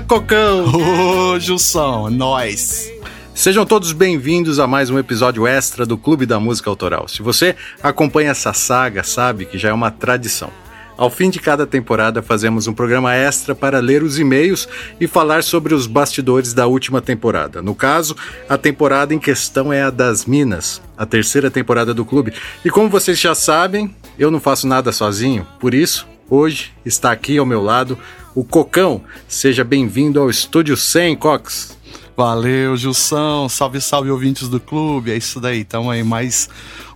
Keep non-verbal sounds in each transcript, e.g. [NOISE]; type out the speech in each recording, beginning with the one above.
Cocão! Ô, Gilson, nós. Sejam todos bem-vindos a mais um episódio extra do Clube da Música Autoral. Se você acompanha essa saga, sabe que já é uma tradição. Ao fim de cada temporada, fazemos um programa extra para ler os e-mails e falar sobre os bastidores da última temporada. No caso, a temporada em questão é a das Minas, a terceira temporada do clube. E como vocês já sabem, eu não faço nada sozinho, por isso, hoje está aqui ao meu lado o Cocão. Seja bem-vindo ao Estúdio 100, Cox. Valeu, Gilson. Salve, salve, ouvintes do clube. É isso daí. Tamo aí mais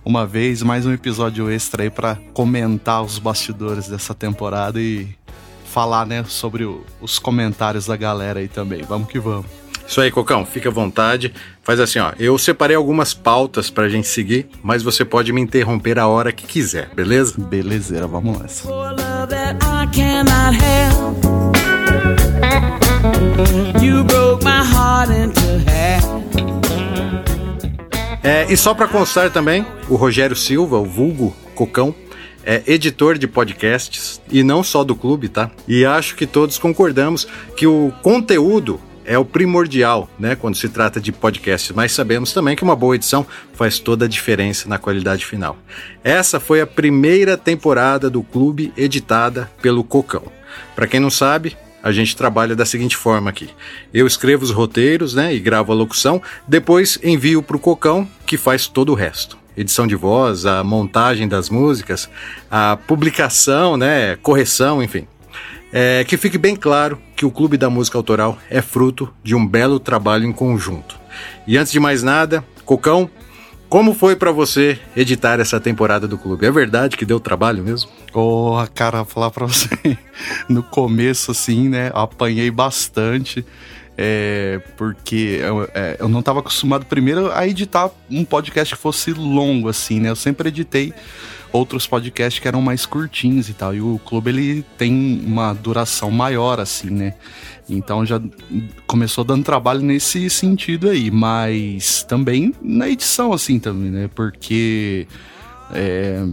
uma vez, mais um episódio extra aí para comentar os bastidores dessa temporada e falar, né, sobre o, os comentários da galera aí também. Vamos que vamos. Isso aí, Cocão, fica à vontade. Faz assim, ó. Eu separei algumas pautas pra gente seguir, mas você pode me interromper a hora que quiser, beleza? Belezeira, vamos nessa. É, e só pra constar também, o Rogério Silva, o vulgo Cocão, é editor de podcasts e não só do clube, tá? E acho que todos concordamos que o conteúdo é o primordial, né, quando se trata de podcast, mas sabemos também que uma boa edição faz toda a diferença na qualidade final. Essa foi a primeira temporada do clube editada pelo Cocão. Para quem não sabe, a gente trabalha da seguinte forma aqui. Eu escrevo os roteiros, né, e gravo a locução, depois envio para o Cocão, que faz todo o resto. Edição de voz, a montagem das músicas, a publicação, né, correção, enfim. É, que fique bem claro que o Clube da Música Autoral é fruto de um belo trabalho em conjunto. E antes de mais nada, Cocão, como foi para você editar essa temporada do clube? É verdade que deu trabalho mesmo? Ô, cara, falar pra você, [LAUGHS] no começo, assim, né, apanhei bastante, é, porque eu, é, eu não estava acostumado, primeiro, a editar um podcast que fosse longo, assim, né, eu sempre editei outros podcasts que eram mais curtinhos e tal, e o clube, ele tem uma duração maior, assim, né, então já começou dando trabalho nesse sentido aí, mas também na edição, assim, também, né, porque... É,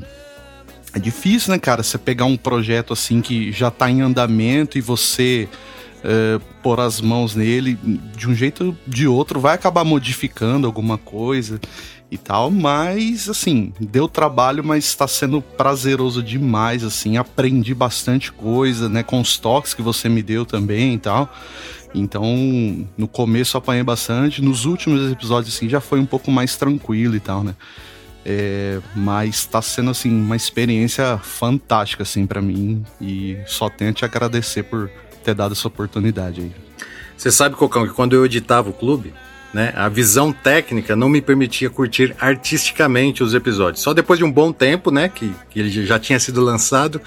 é difícil, né, cara? Você pegar um projeto assim que já tá em andamento e você é, pôr as mãos nele de um jeito ou de outro, vai acabar modificando alguma coisa e tal, mas assim, deu trabalho, mas está sendo prazeroso demais, assim, aprendi bastante coisa, né, com os toques que você me deu também e tal. Então, no começo apanhei bastante, nos últimos episódios assim já foi um pouco mais tranquilo e tal, né? É, mas tá sendo assim uma experiência fantástica assim para mim e só tenho a te agradecer por ter dado essa oportunidade aí. Você sabe, Cocão, que quando eu editava o clube, né, a visão técnica não me permitia curtir artisticamente os episódios. Só depois de um bom tempo, né, que, que ele já tinha sido lançado,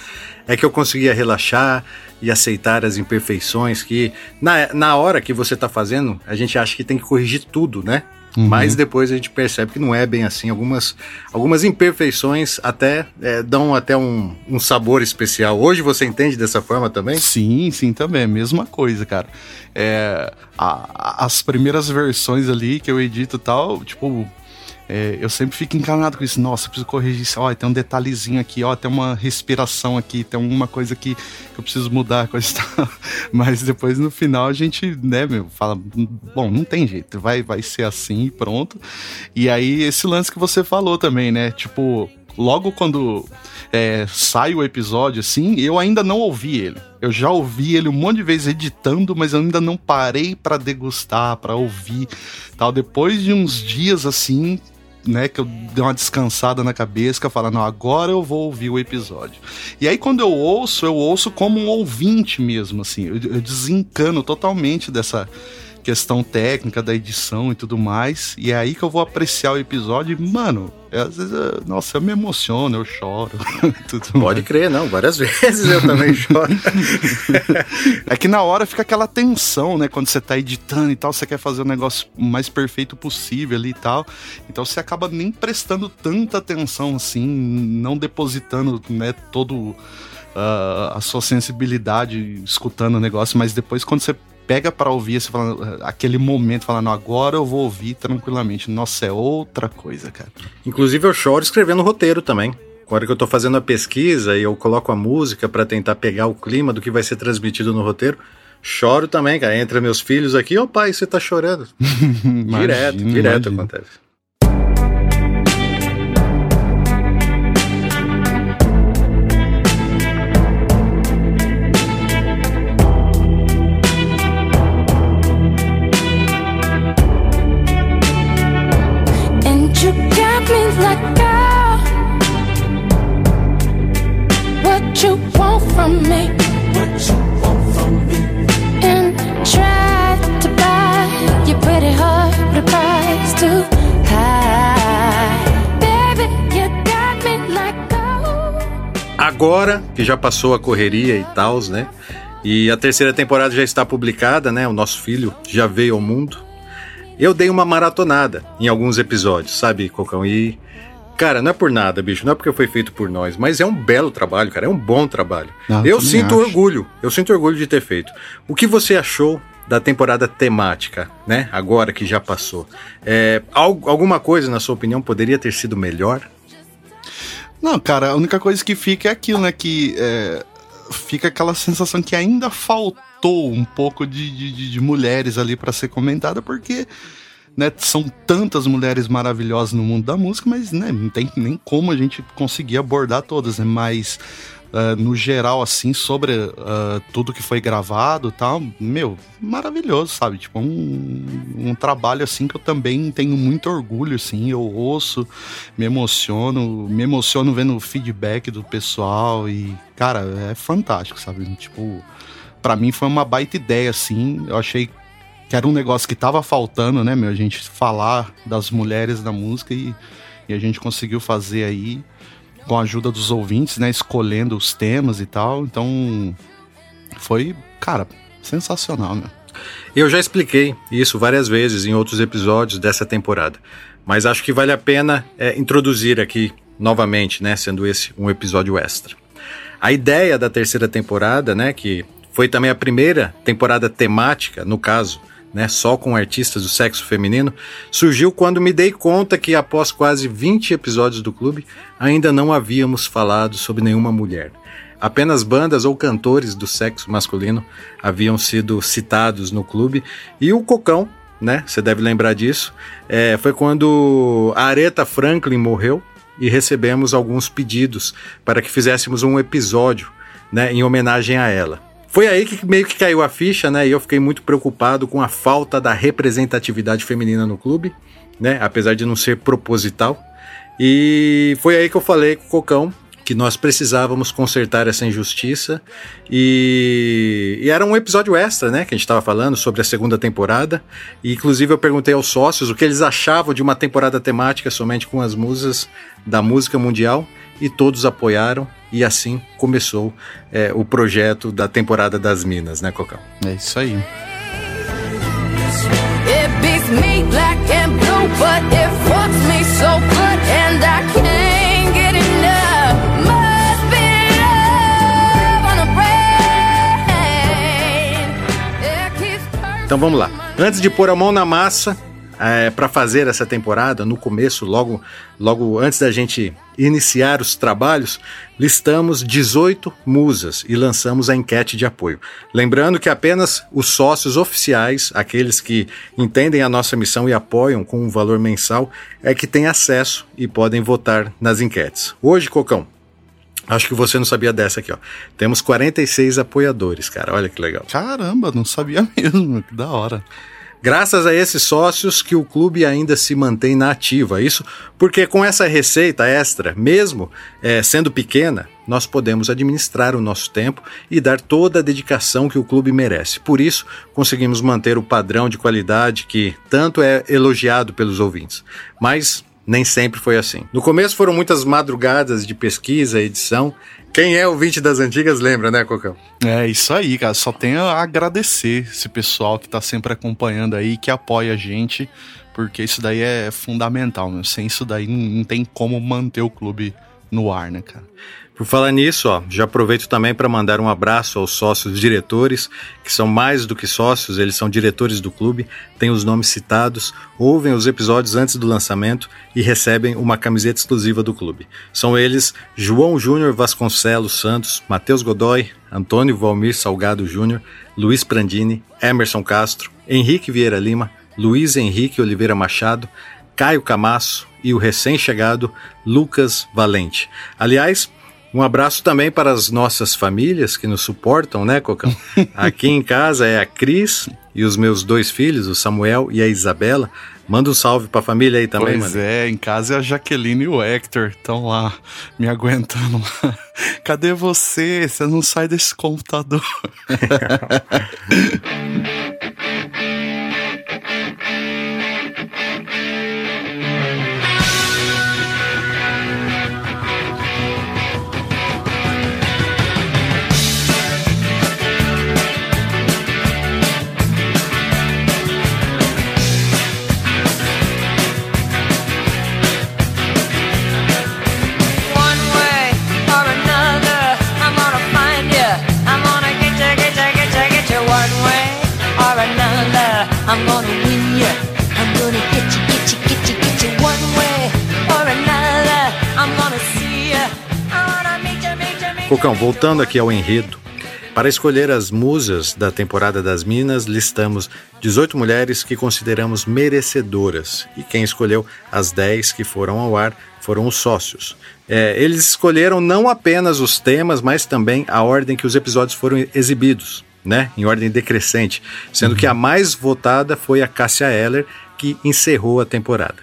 é que eu conseguia relaxar e aceitar as imperfeições que na, na hora que você tá fazendo, a gente acha que tem que corrigir tudo, né? Uhum. Mas depois a gente percebe que não é bem assim. Algumas, algumas imperfeições até é, dão até um, um sabor especial. Hoje você entende dessa forma também? Sim, sim, também. Mesma coisa, cara. É, a- as primeiras versões ali que eu edito e tal, tipo. É, eu sempre fico encanado com isso. Nossa, preciso corrigir isso. Ó, tem um detalhezinho aqui, ó, tem uma respiração aqui, tem uma coisa aqui que eu preciso mudar. [LAUGHS] Mas depois no final a gente, né, meu, fala, bom, não tem jeito, vai, vai ser assim e pronto. E aí esse lance que você falou também, né? Tipo, logo quando é, sai o episódio, assim, eu ainda não ouvi ele. Eu já ouvi ele um monte de vezes editando, mas eu ainda não parei pra degustar, pra ouvir, tal. Depois de uns dias assim, né, que eu dei uma descansada na cabeça, que eu não, agora eu vou ouvir o episódio. E aí quando eu ouço, eu ouço como um ouvinte mesmo, assim, eu, eu desencano totalmente dessa questão técnica da edição e tudo mais. E é aí que eu vou apreciar o episódio. E, mano, é, às vezes, eu, nossa, eu me emociono, eu choro. [LAUGHS] Pode mais. crer, não. Várias [LAUGHS] vezes eu também choro. [LAUGHS] é que na hora fica aquela tensão, né? Quando você tá editando e tal, você quer fazer o negócio mais perfeito possível ali e tal. Então você acaba nem prestando tanta atenção assim, não depositando, né, todo. Uh, a sua sensibilidade escutando o negócio, mas depois quando você pega para ouvir falando, aquele momento falando, agora eu vou ouvir tranquilamente. Nossa, é outra coisa, cara. Inclusive eu choro escrevendo roteiro também. Agora que eu tô fazendo a pesquisa e eu coloco a música para tentar pegar o clima do que vai ser transmitido no roteiro, choro também, cara. Entra meus filhos aqui, ô oh, pai, você tá chorando. [LAUGHS] direto, direto imagina. acontece. Agora que já passou a correria e tal, né? E a terceira temporada já está publicada, né? O nosso filho já veio ao mundo. Eu dei uma maratonada em alguns episódios, sabe, Cocão? E Cara, não é por nada, bicho, não é porque foi feito por nós, mas é um belo trabalho, cara, é um bom trabalho. Não, eu sinto acho. orgulho, eu sinto orgulho de ter feito. O que você achou da temporada temática, né? Agora que já passou. É, alguma coisa, na sua opinião, poderia ter sido melhor? Não, cara, a única coisa que fica é aquilo, né? Que é, fica aquela sensação que ainda faltou um pouco de, de, de mulheres ali para ser comentada, porque né, são tantas mulheres maravilhosas no mundo da música, mas né, não tem nem como a gente conseguir abordar todas, né? Mas uh, no geral, assim, sobre uh, tudo que foi gravado tal, meu, maravilhoso, sabe? Tipo, um, um trabalho assim que eu também tenho muito orgulho, assim, eu ouço, me emociono, me emociono vendo o feedback do pessoal e, cara, é fantástico, sabe? Tipo, para mim foi uma baita ideia, assim, eu achei que era um negócio que tava faltando, né, meu? A gente falar das mulheres da música e, e a gente conseguiu fazer aí com a ajuda dos ouvintes, né? Escolhendo os temas e tal. Então, foi, cara, sensacional, né? Eu já expliquei isso várias vezes em outros episódios dessa temporada, mas acho que vale a pena é, introduzir aqui novamente, né? Sendo esse um episódio extra. A ideia da terceira temporada, né? Que foi também a primeira temporada temática, no caso, né, só com artistas do sexo feminino, surgiu quando me dei conta que após quase 20 episódios do clube, ainda não havíamos falado sobre nenhuma mulher. Apenas bandas ou cantores do sexo masculino haviam sido citados no clube e o Cocão, né? Você deve lembrar disso. É, foi quando a Aretha Franklin morreu e recebemos alguns pedidos para que fizéssemos um episódio, né, em homenagem a ela. Foi aí que meio que caiu a ficha, né? E eu fiquei muito preocupado com a falta da representatividade feminina no clube, né? Apesar de não ser proposital. E foi aí que eu falei com o Cocão que nós precisávamos consertar essa injustiça e, e, era um episódio extra, né, que a gente estava falando sobre a segunda temporada e inclusive eu perguntei aos sócios o que eles achavam de uma temporada temática somente com as musas da música mundial e todos apoiaram e assim começou é, o projeto da temporada das Minas, né, Cocão? É isso aí. Então vamos lá. Antes de pôr a mão na massa, é, para fazer essa temporada, no começo, logo, logo antes da gente iniciar os trabalhos, listamos 18 musas e lançamos a enquete de apoio. Lembrando que apenas os sócios oficiais, aqueles que entendem a nossa missão e apoiam com um valor mensal, é que têm acesso e podem votar nas enquetes. Hoje, Cocão, Acho que você não sabia dessa aqui, ó. Temos 46 apoiadores, cara. Olha que legal. Caramba, não sabia mesmo. Que da hora. Graças a esses sócios que o clube ainda se mantém na ativa. Isso porque com essa receita extra, mesmo é, sendo pequena, nós podemos administrar o nosso tempo e dar toda a dedicação que o clube merece. Por isso, conseguimos manter o padrão de qualidade que tanto é elogiado pelos ouvintes. Mas nem sempre foi assim. No começo foram muitas madrugadas de pesquisa, edição. Quem é ouvinte das antigas lembra, né, Cocão? É isso aí, cara. Só tenho a agradecer esse pessoal que tá sempre acompanhando aí, que apoia a gente, porque isso daí é fundamental, meu. Sem isso daí não, tem como manter o clube no ar, né, cara? Por falar nisso, ó, já aproveito também para mandar um abraço aos sócios diretores, que são mais do que sócios, eles são diretores do clube, têm os nomes citados, ouvem os episódios antes do lançamento e recebem uma camiseta exclusiva do clube. São eles João Júnior Vasconcelos Santos, Matheus Godoy, Antônio Valmir Salgado Júnior, Luiz Prandini, Emerson Castro, Henrique Vieira Lima, Luiz Henrique Oliveira Machado, Caio Camasso e o recém-chegado Lucas Valente. Aliás, um abraço também para as nossas famílias que nos suportam, né, Cocão? [LAUGHS] Aqui em casa é a Cris e os meus dois filhos, o Samuel e a Isabela. Manda um salve para a família aí também, pois mano. é, em casa é a Jaqueline e o Hector estão lá me aguentando. [LAUGHS] Cadê você? Você não sai desse computador. [LAUGHS] Cocão, voltando aqui ao enredo. Para escolher as musas da temporada das Minas, listamos 18 mulheres que consideramos merecedoras. E quem escolheu as 10 que foram ao ar foram os sócios. É, eles escolheram não apenas os temas, mas também a ordem que os episódios foram exibidos, né? Em ordem decrescente. Sendo que a mais votada foi a Cássia Eller, que encerrou a temporada.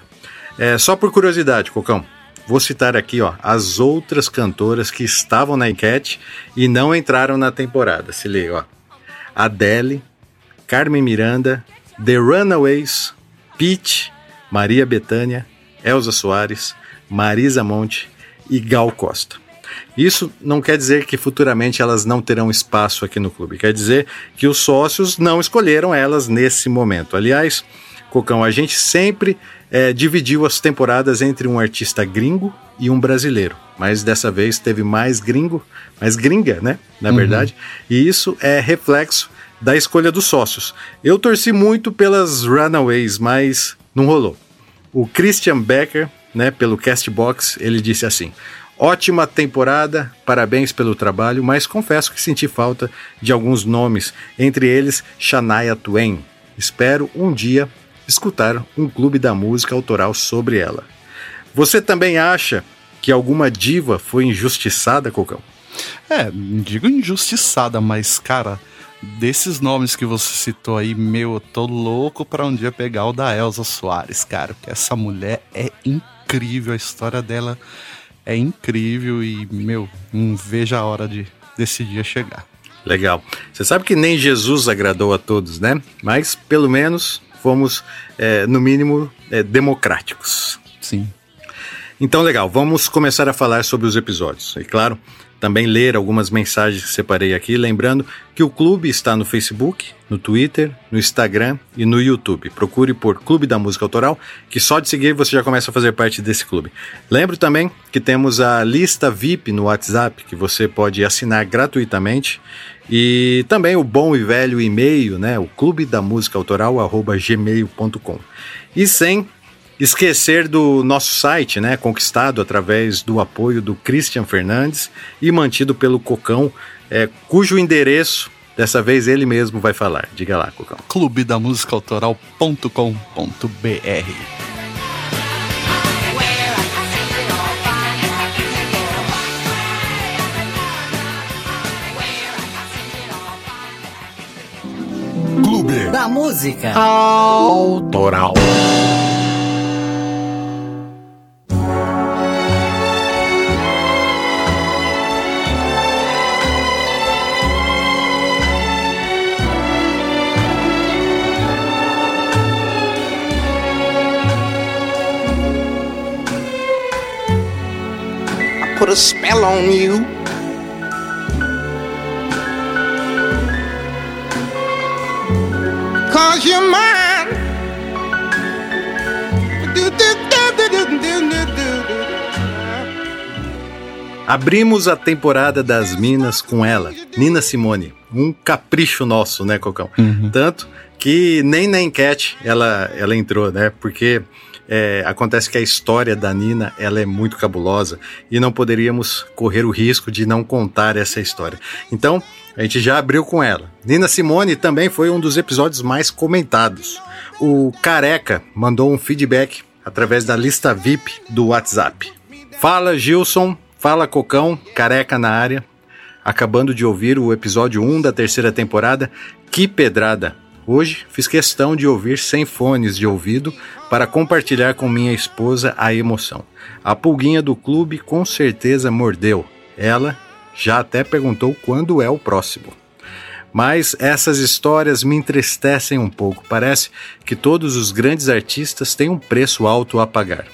É, só por curiosidade, Cocão, Vou citar aqui ó, as outras cantoras que estavam na enquete e não entraram na temporada. Se liga, ó. Adele, Carmen Miranda, The Runaways, Pete, Maria Bethânia, Elza Soares, Marisa Monte e Gal Costa. Isso não quer dizer que futuramente elas não terão espaço aqui no clube. Quer dizer que os sócios não escolheram elas nesse momento. Aliás, Cocão, a gente sempre é, dividiu as temporadas entre um artista gringo e um brasileiro. Mas dessa vez teve mais gringo, mais gringa, né? Na verdade. E isso é reflexo da escolha dos sócios. Eu torci muito pelas Runaways, mas não rolou. O Christian Becker, né, pelo Castbox, ele disse assim: Ótima temporada, parabéns pelo trabalho, mas confesso que senti falta de alguns nomes, entre eles Shania Twain. Espero um dia escutar um clube da música autoral sobre ela. Você também acha que alguma diva foi injustiçada, Cocão? É, digo injustiçada, mas, cara, desses nomes que você citou aí, meu, eu tô louco pra um dia pegar o da Elza Soares, cara, porque essa mulher é incrível, a história dela é incrível e, meu, não vejo a hora de desse dia chegar. Legal. Você sabe que nem Jesus agradou a todos, né? Mas pelo menos fomos, é, no mínimo, é, democráticos. Sim. Então, legal, vamos começar a falar sobre os episódios. E claro, também ler algumas mensagens que separei aqui, lembrando que o clube está no Facebook, no Twitter, no Instagram e no YouTube. Procure por Clube da Música Autoral, que só de seguir você já começa a fazer parte desse clube. Lembro também que temos a lista VIP no WhatsApp, que você pode assinar gratuitamente. E também o bom e velho e-mail, né? O clube da música autoral, arroba gmail.com. E sem esquecer do nosso site, né, conquistado através do apoio do Christian Fernandes e mantido pelo Cocão, é, cujo endereço dessa vez ele mesmo vai falar. Diga lá, Cocão. Clube da Música Autoral.com.br. Clube Da música. Autoral. put a spell on you. Cause you're mine. Abrimos a temporada das Minas com ela, Nina Simone. Um capricho nosso, né, Cocão? Uhum. Tanto que nem na enquete ela, ela entrou, né? Porque é, acontece que a história da Nina ela é muito cabulosa e não poderíamos correr o risco de não contar essa história. Então, a gente já abriu com ela. Nina Simone também foi um dos episódios mais comentados. O Careca mandou um feedback através da lista VIP do WhatsApp. Fala Gilson, fala Cocão, Careca na área. Acabando de ouvir o episódio 1 da terceira temporada, que pedrada! Hoje fiz questão de ouvir sem fones de ouvido para compartilhar com minha esposa a emoção. A pulguinha do clube com certeza mordeu. Ela já até perguntou quando é o próximo. Mas essas histórias me entristecem um pouco. Parece que todos os grandes artistas têm um preço alto a pagar.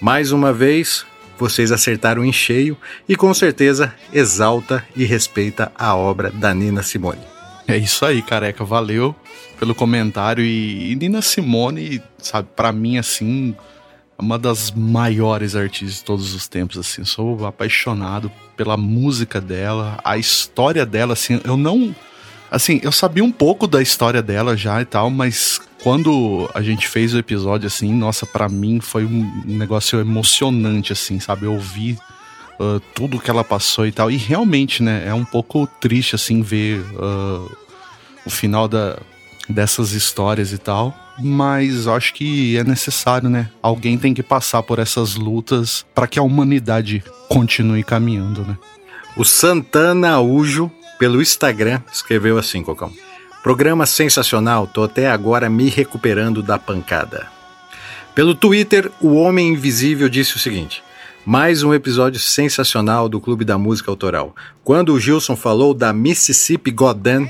Mais uma vez, vocês acertaram em cheio e com certeza exalta e respeita a obra da Nina Simone. É isso aí, careca. Valeu pelo comentário. E, e Nina Simone, sabe, pra mim, assim, uma das maiores artistas de todos os tempos, assim. Sou apaixonado pela música dela, a história dela, assim. Eu não. Assim, eu sabia um pouco da história dela já e tal, mas quando a gente fez o episódio, assim, nossa, pra mim foi um negócio emocionante, assim, sabe? Eu ouvi uh, tudo que ela passou e tal. E realmente, né, é um pouco triste, assim, ver uh, o final da, dessas histórias e tal. Mas acho que é necessário, né? Alguém tem que passar por essas lutas para que a humanidade continue caminhando, né? O Santana Ujo, pelo Instagram, escreveu assim, Cocão. Programa sensacional, tô até agora me recuperando da pancada. Pelo Twitter, o Homem Invisível disse o seguinte: mais um episódio sensacional do Clube da Música Autoral. Quando o Gilson falou da Mississippi Goddam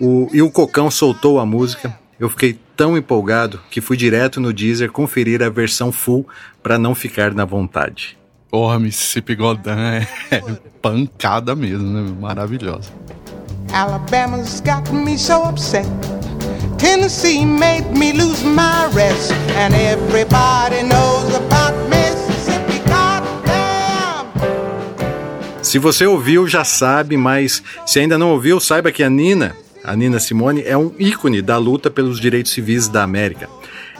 o, e o Cocão soltou a música, eu fiquei tão empolgado que fui direto no Deezer conferir a versão full para não ficar na vontade. Porra, Mississippi Goddam é, é [LAUGHS] pancada mesmo, né? Maravilhosa. Alabama's got me so upset. Tennessee made me lose my rest. And everybody knows about Mississippi. Se você ouviu, já sabe, mas se ainda não ouviu, saiba que a Nina, a Nina Simone, é um ícone da luta pelos direitos civis da América.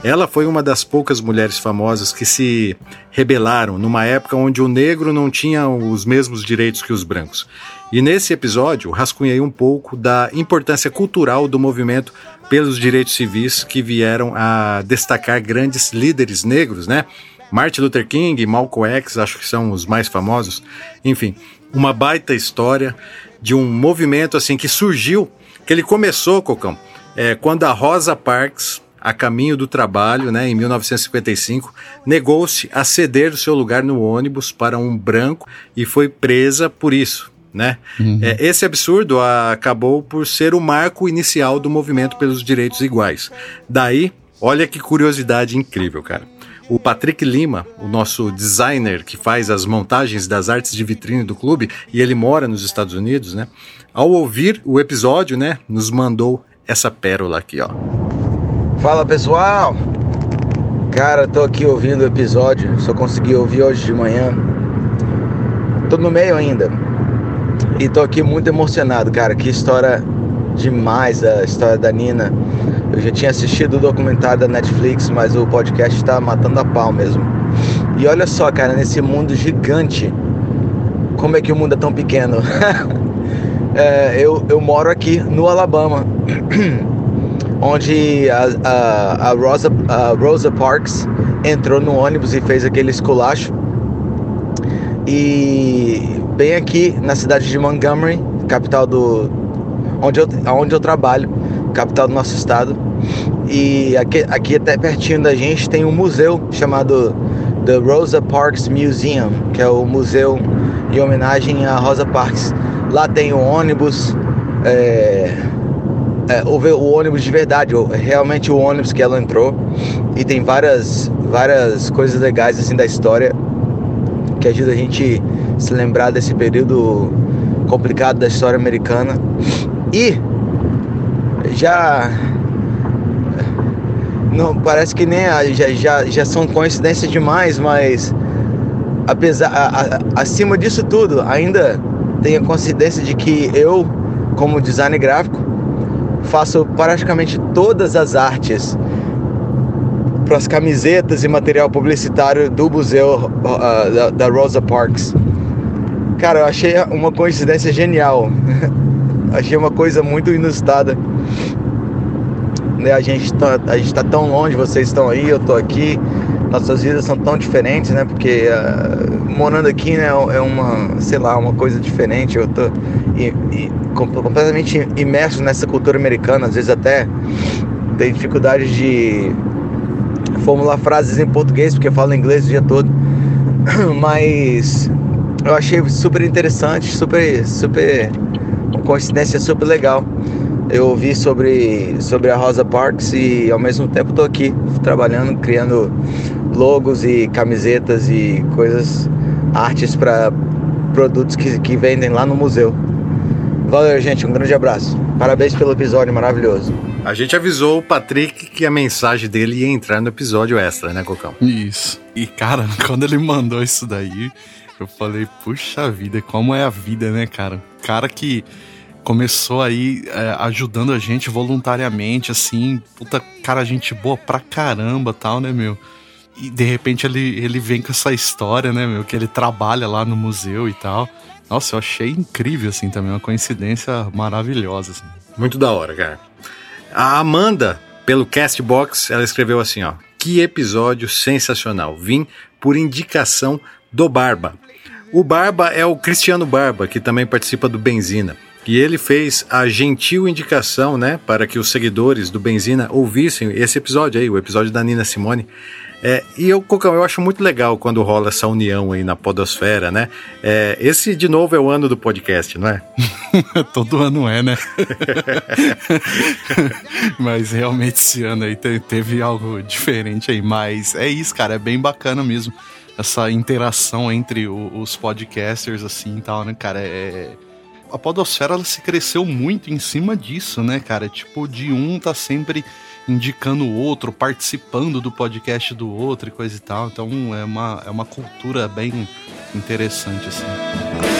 Ela foi uma das poucas mulheres famosas que se rebelaram numa época onde o negro não tinha os mesmos direitos que os brancos. E nesse episódio, rascunhei um pouco da importância cultural do movimento pelos direitos civis que vieram a destacar grandes líderes negros, né? Martin Luther King Malcolm X, acho que são os mais famosos. Enfim, uma baita história de um movimento assim que surgiu, que ele começou, Cocão, é, quando a Rosa Parks, a caminho do trabalho, né, em 1955, negou-se a ceder o seu lugar no ônibus para um branco e foi presa por isso. Né? É, esse absurdo acabou por ser o marco inicial do movimento pelos direitos iguais. Daí, olha que curiosidade incrível, cara. O Patrick Lima, o nosso designer que faz as montagens das artes de vitrine do clube, e ele mora nos Estados Unidos, né? Ao ouvir o episódio, né, nos mandou essa pérola aqui, ó. Fala pessoal! Cara, tô aqui ouvindo o episódio, só consegui ouvir hoje de manhã. Tô no meio ainda. E tô aqui muito emocionado, cara. Que história demais a história da Nina. Eu já tinha assistido o documentário da Netflix, mas o podcast tá matando a pau mesmo. E olha só, cara, nesse mundo gigante, como é que o mundo é tão pequeno? [LAUGHS] É, eu, eu moro aqui no Alabama, [CLEARS THROAT] onde a, a, a, Rosa, a Rosa Parks entrou no ônibus e fez aquele esculacho. E bem aqui na cidade de Montgomery, capital do. onde eu, onde eu trabalho, capital do nosso estado. E aqui, aqui até pertinho da gente tem um museu chamado The Rosa Parks Museum, que é o museu em homenagem a Rosa Parks. Lá tem o ônibus, é, é, houve o ônibus de verdade, o- realmente o ônibus que ela entrou. E tem várias, várias coisas legais assim da história que ajuda a gente se lembrar desse período complicado da história americana. E já não parece que nem a- já, já, já são coincidências demais, mas apesar a- a- acima disso tudo, ainda tem a coincidência de que eu, como designer gráfico, faço praticamente todas as artes para as camisetas e material publicitário do museu ah, da, da Rosa Parks. Cara, eu achei uma coincidência genial. [LAUGHS] achei uma coisa muito inusitada. Né, A gente tá, gente tá tão longe, vocês estão aí, eu tô aqui. Nossas vidas são tão diferentes, né? Porque ah, morando aqui, né, é uma, sei lá, uma coisa diferente. Eu tô i- com- completamente imerso nessa cultura americana, às vezes até tenho dificuldade de formular frases em português porque eu falo inglês o dia todo. [COUGHS] Mas eu achei super interessante, super, super, uma coincidência super legal. Eu ouvi sobre, sobre a Rosa Parks e ao mesmo tempo estou aqui trabalhando, criando logos e camisetas e coisas, artes para produtos que, que vendem lá no museu. Valeu, gente, um grande abraço. Parabéns pelo episódio maravilhoso. A gente avisou o Patrick que a mensagem dele ia entrar no episódio extra, né, Cocão? Isso. E, cara, [LAUGHS] quando ele mandou isso daí, eu falei, puxa vida, como é a vida, né, cara? Cara que começou aí é, ajudando a gente voluntariamente, assim, puta, cara, gente boa pra caramba tal, né, meu? E de repente ele, ele vem com essa história, né, meu, que ele trabalha lá no museu e tal. Nossa, eu achei incrível, assim, também, uma coincidência maravilhosa, assim. Muito da hora, cara. A Amanda, pelo Castbox, ela escreveu assim, ó. Que episódio sensacional. Vim por indicação do Barba. O Barba é o Cristiano Barba, que também participa do Benzina. E ele fez a gentil indicação, né, para que os seguidores do Benzina ouvissem esse episódio aí, o episódio da Nina Simone. É, e eu, Cocão, eu acho muito legal quando rola essa união aí na podosfera, né? É, esse, de novo, é o ano do podcast, não é? [LAUGHS] Todo ano é, né? [LAUGHS] Mas realmente esse ano aí te- teve algo diferente aí. Mas é isso, cara, é bem bacana mesmo. Essa interação entre os podcasters, assim e tal, né, cara? É... A podosfera ela se cresceu muito em cima disso, né, cara? Tipo, de um tá sempre indicando o outro, participando do podcast do outro e coisa e tal. Então é uma, é uma cultura bem interessante, assim.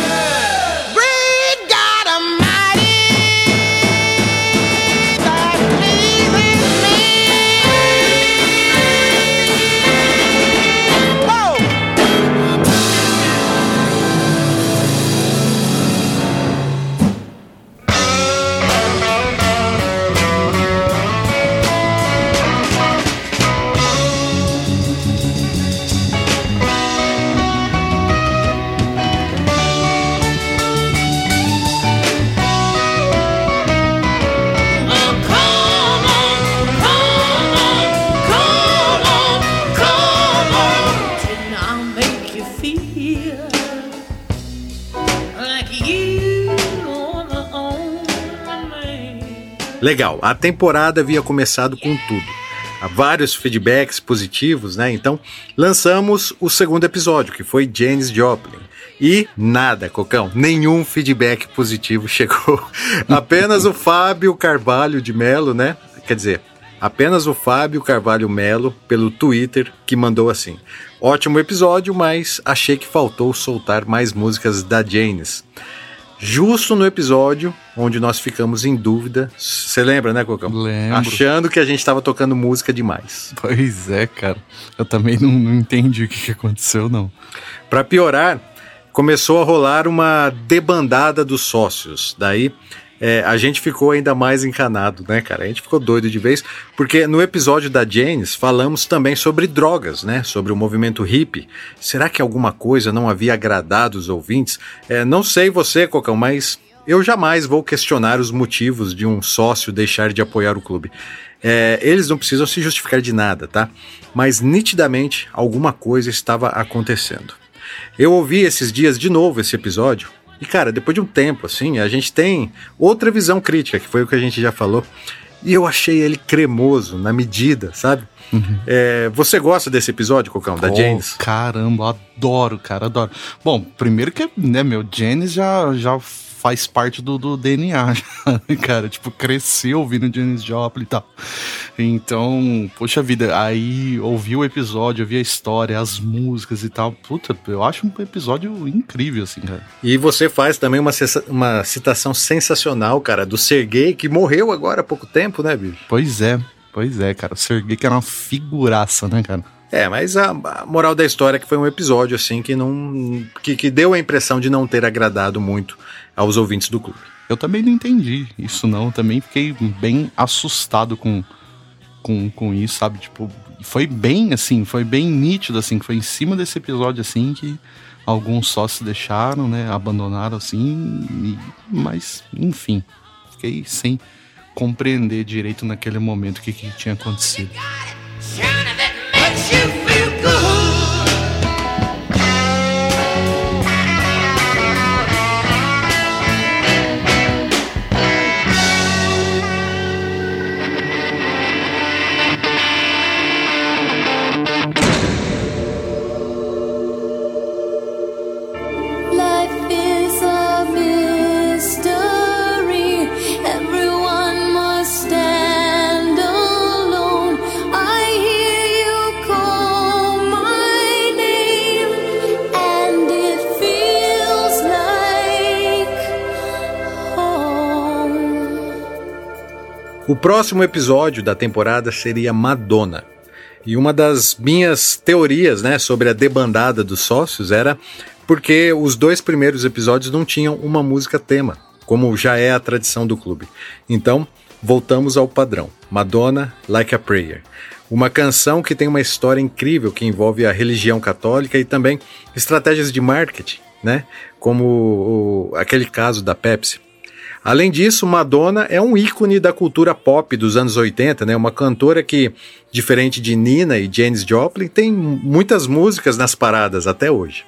Legal, a temporada havia começado com tudo. Há vários feedbacks positivos, né? Então lançamos o segundo episódio, que foi Janis Joplin. E nada, Cocão, nenhum feedback positivo [LAUGHS] chegou. Apenas o Fábio Carvalho de Melo, né? Quer dizer, apenas o Fábio Carvalho Melo, pelo Twitter, que mandou assim: Ótimo episódio, mas achei que faltou soltar mais músicas da Janis. Justo no episódio onde nós ficamos em dúvida. Você lembra, né, Cocão? Lembro. Achando que a gente estava tocando música demais. Pois é, cara. Eu também não, não entendi o que, que aconteceu, não. Para piorar, começou a rolar uma debandada dos sócios. Daí é, a gente ficou ainda mais encanado, né, cara? A gente ficou doido de vez, porque no episódio da Janis falamos também sobre drogas, né? Sobre o movimento hippie. Será que alguma coisa não havia agradado os ouvintes? É, não sei você, Cocão, mas eu jamais vou questionar os motivos de um sócio deixar de apoiar o clube. É, eles não precisam se justificar de nada, tá? Mas nitidamente alguma coisa estava acontecendo. Eu ouvi esses dias de novo esse episódio. E, cara, depois de um tempo, assim, a gente tem outra visão crítica, que foi o que a gente já falou. E eu achei ele cremoso, na medida, sabe? É, você gosta desse episódio, Cocão, da Oh, James? Caramba, adoro, cara, adoro. Bom, primeiro que, né, meu, Janis já, já faz parte do, do DNA, [LAUGHS] cara. Tipo, cresceu ouvindo Janis Joplin e tal. Então, poxa vida, aí ouvi o episódio, ouvi a história, as músicas e tal. Puta, eu acho um episódio incrível, assim, cara. E você faz também uma, uma citação sensacional, cara, do Sergei, que morreu agora há pouco tempo, né, bicho? Pois é, pois é, cara. O Sergei que era uma figuraça, né, cara? É, mas a, a moral da história é que foi um episódio, assim, que não. Que, que deu a impressão de não ter agradado muito aos ouvintes do clube. Eu também não entendi isso não, também fiquei bem assustado com, com, com isso, sabe? Tipo, foi bem assim, foi bem nítido assim, que foi em cima desse episódio assim que alguns sócios deixaram, né, abandonaram assim, e- mas enfim, fiquei sem compreender direito naquele momento o que, que tinha acontecido. O próximo episódio da temporada seria Madonna. E uma das minhas teorias, né, sobre a debandada dos sócios era porque os dois primeiros episódios não tinham uma música tema, como já é a tradição do clube. Então, voltamos ao padrão. Madonna Like a Prayer. Uma canção que tem uma história incrível que envolve a religião católica e também estratégias de marketing, né? Como o- aquele caso da Pepsi. Além disso, Madonna é um ícone da cultura pop dos anos 80, né? Uma cantora que, diferente de Nina e Janis Joplin, tem muitas músicas nas paradas até hoje.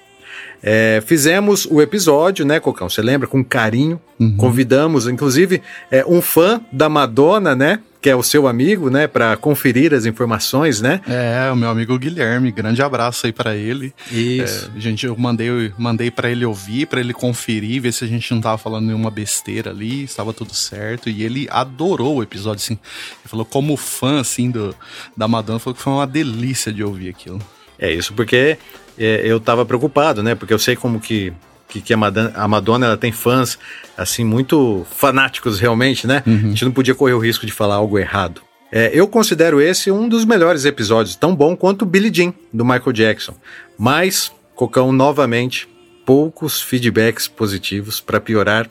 É, fizemos o episódio, né, Cocão? Você lembra? Com carinho. Convidamos, inclusive, é, um fã da Madonna, né? Que é o seu amigo, né? Para conferir as informações, né? É, o meu amigo Guilherme, grande abraço aí pra ele. Isso. É, gente, eu mandei, mandei para ele ouvir, pra ele conferir, ver se a gente não tava falando nenhuma besteira ali, estava tudo certo. E ele adorou o episódio, assim. Ele falou, como fã, assim, do, da Madonna, falou que foi uma delícia de ouvir aquilo. É isso, porque é, eu tava preocupado, né? Porque eu sei como que, que, que a, Madonna, a Madonna ela tem fãs, assim, muito fanáticos realmente, né? A gente não podia correr o risco de falar algo errado. É, eu considero esse um dos melhores episódios, tão bom quanto o Billie Jean, do Michael Jackson. Mas, Cocão, novamente, poucos feedbacks positivos. Para piorar,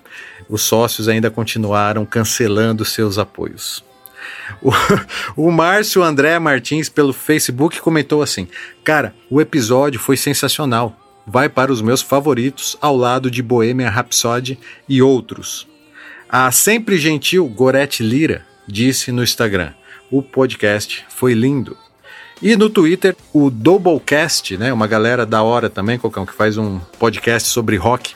os sócios ainda continuaram cancelando seus apoios. O, o Márcio André Martins, pelo Facebook, comentou assim: Cara, o episódio foi sensacional. Vai para os meus favoritos, ao lado de Bohemian Rhapsody e outros. A sempre gentil Gorete Lira disse no Instagram: O podcast foi lindo. E no Twitter, o Doublecast, né, uma galera da hora também, Cocão, que faz um podcast sobre rock,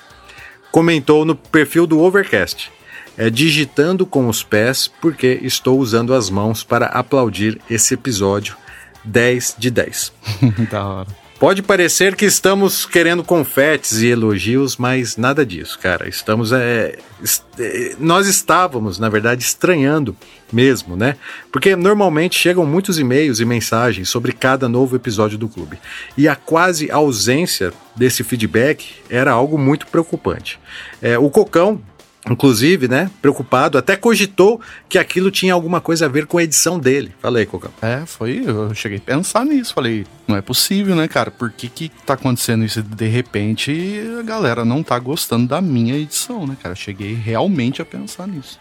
comentou no perfil do Overcast. É digitando com os pés porque estou usando as mãos para aplaudir esse episódio 10 de 10. [LAUGHS] da hora. Pode parecer que estamos querendo confetes e elogios, mas nada disso, cara. Estamos é, est- é, nós estávamos, na verdade, estranhando mesmo, né? Porque normalmente chegam muitos e-mails e mensagens sobre cada novo episódio do clube. E a quase ausência desse feedback era algo muito preocupante. É, o Cocão inclusive, né, preocupado, até cogitou que aquilo tinha alguma coisa a ver com a edição dele. Falei, Cocão. É, foi. Eu cheguei a pensar nisso. Falei, não é possível, né, cara? Por que que tá acontecendo isso de repente e a galera não tá gostando da minha edição, né, cara? Eu cheguei realmente a pensar nisso.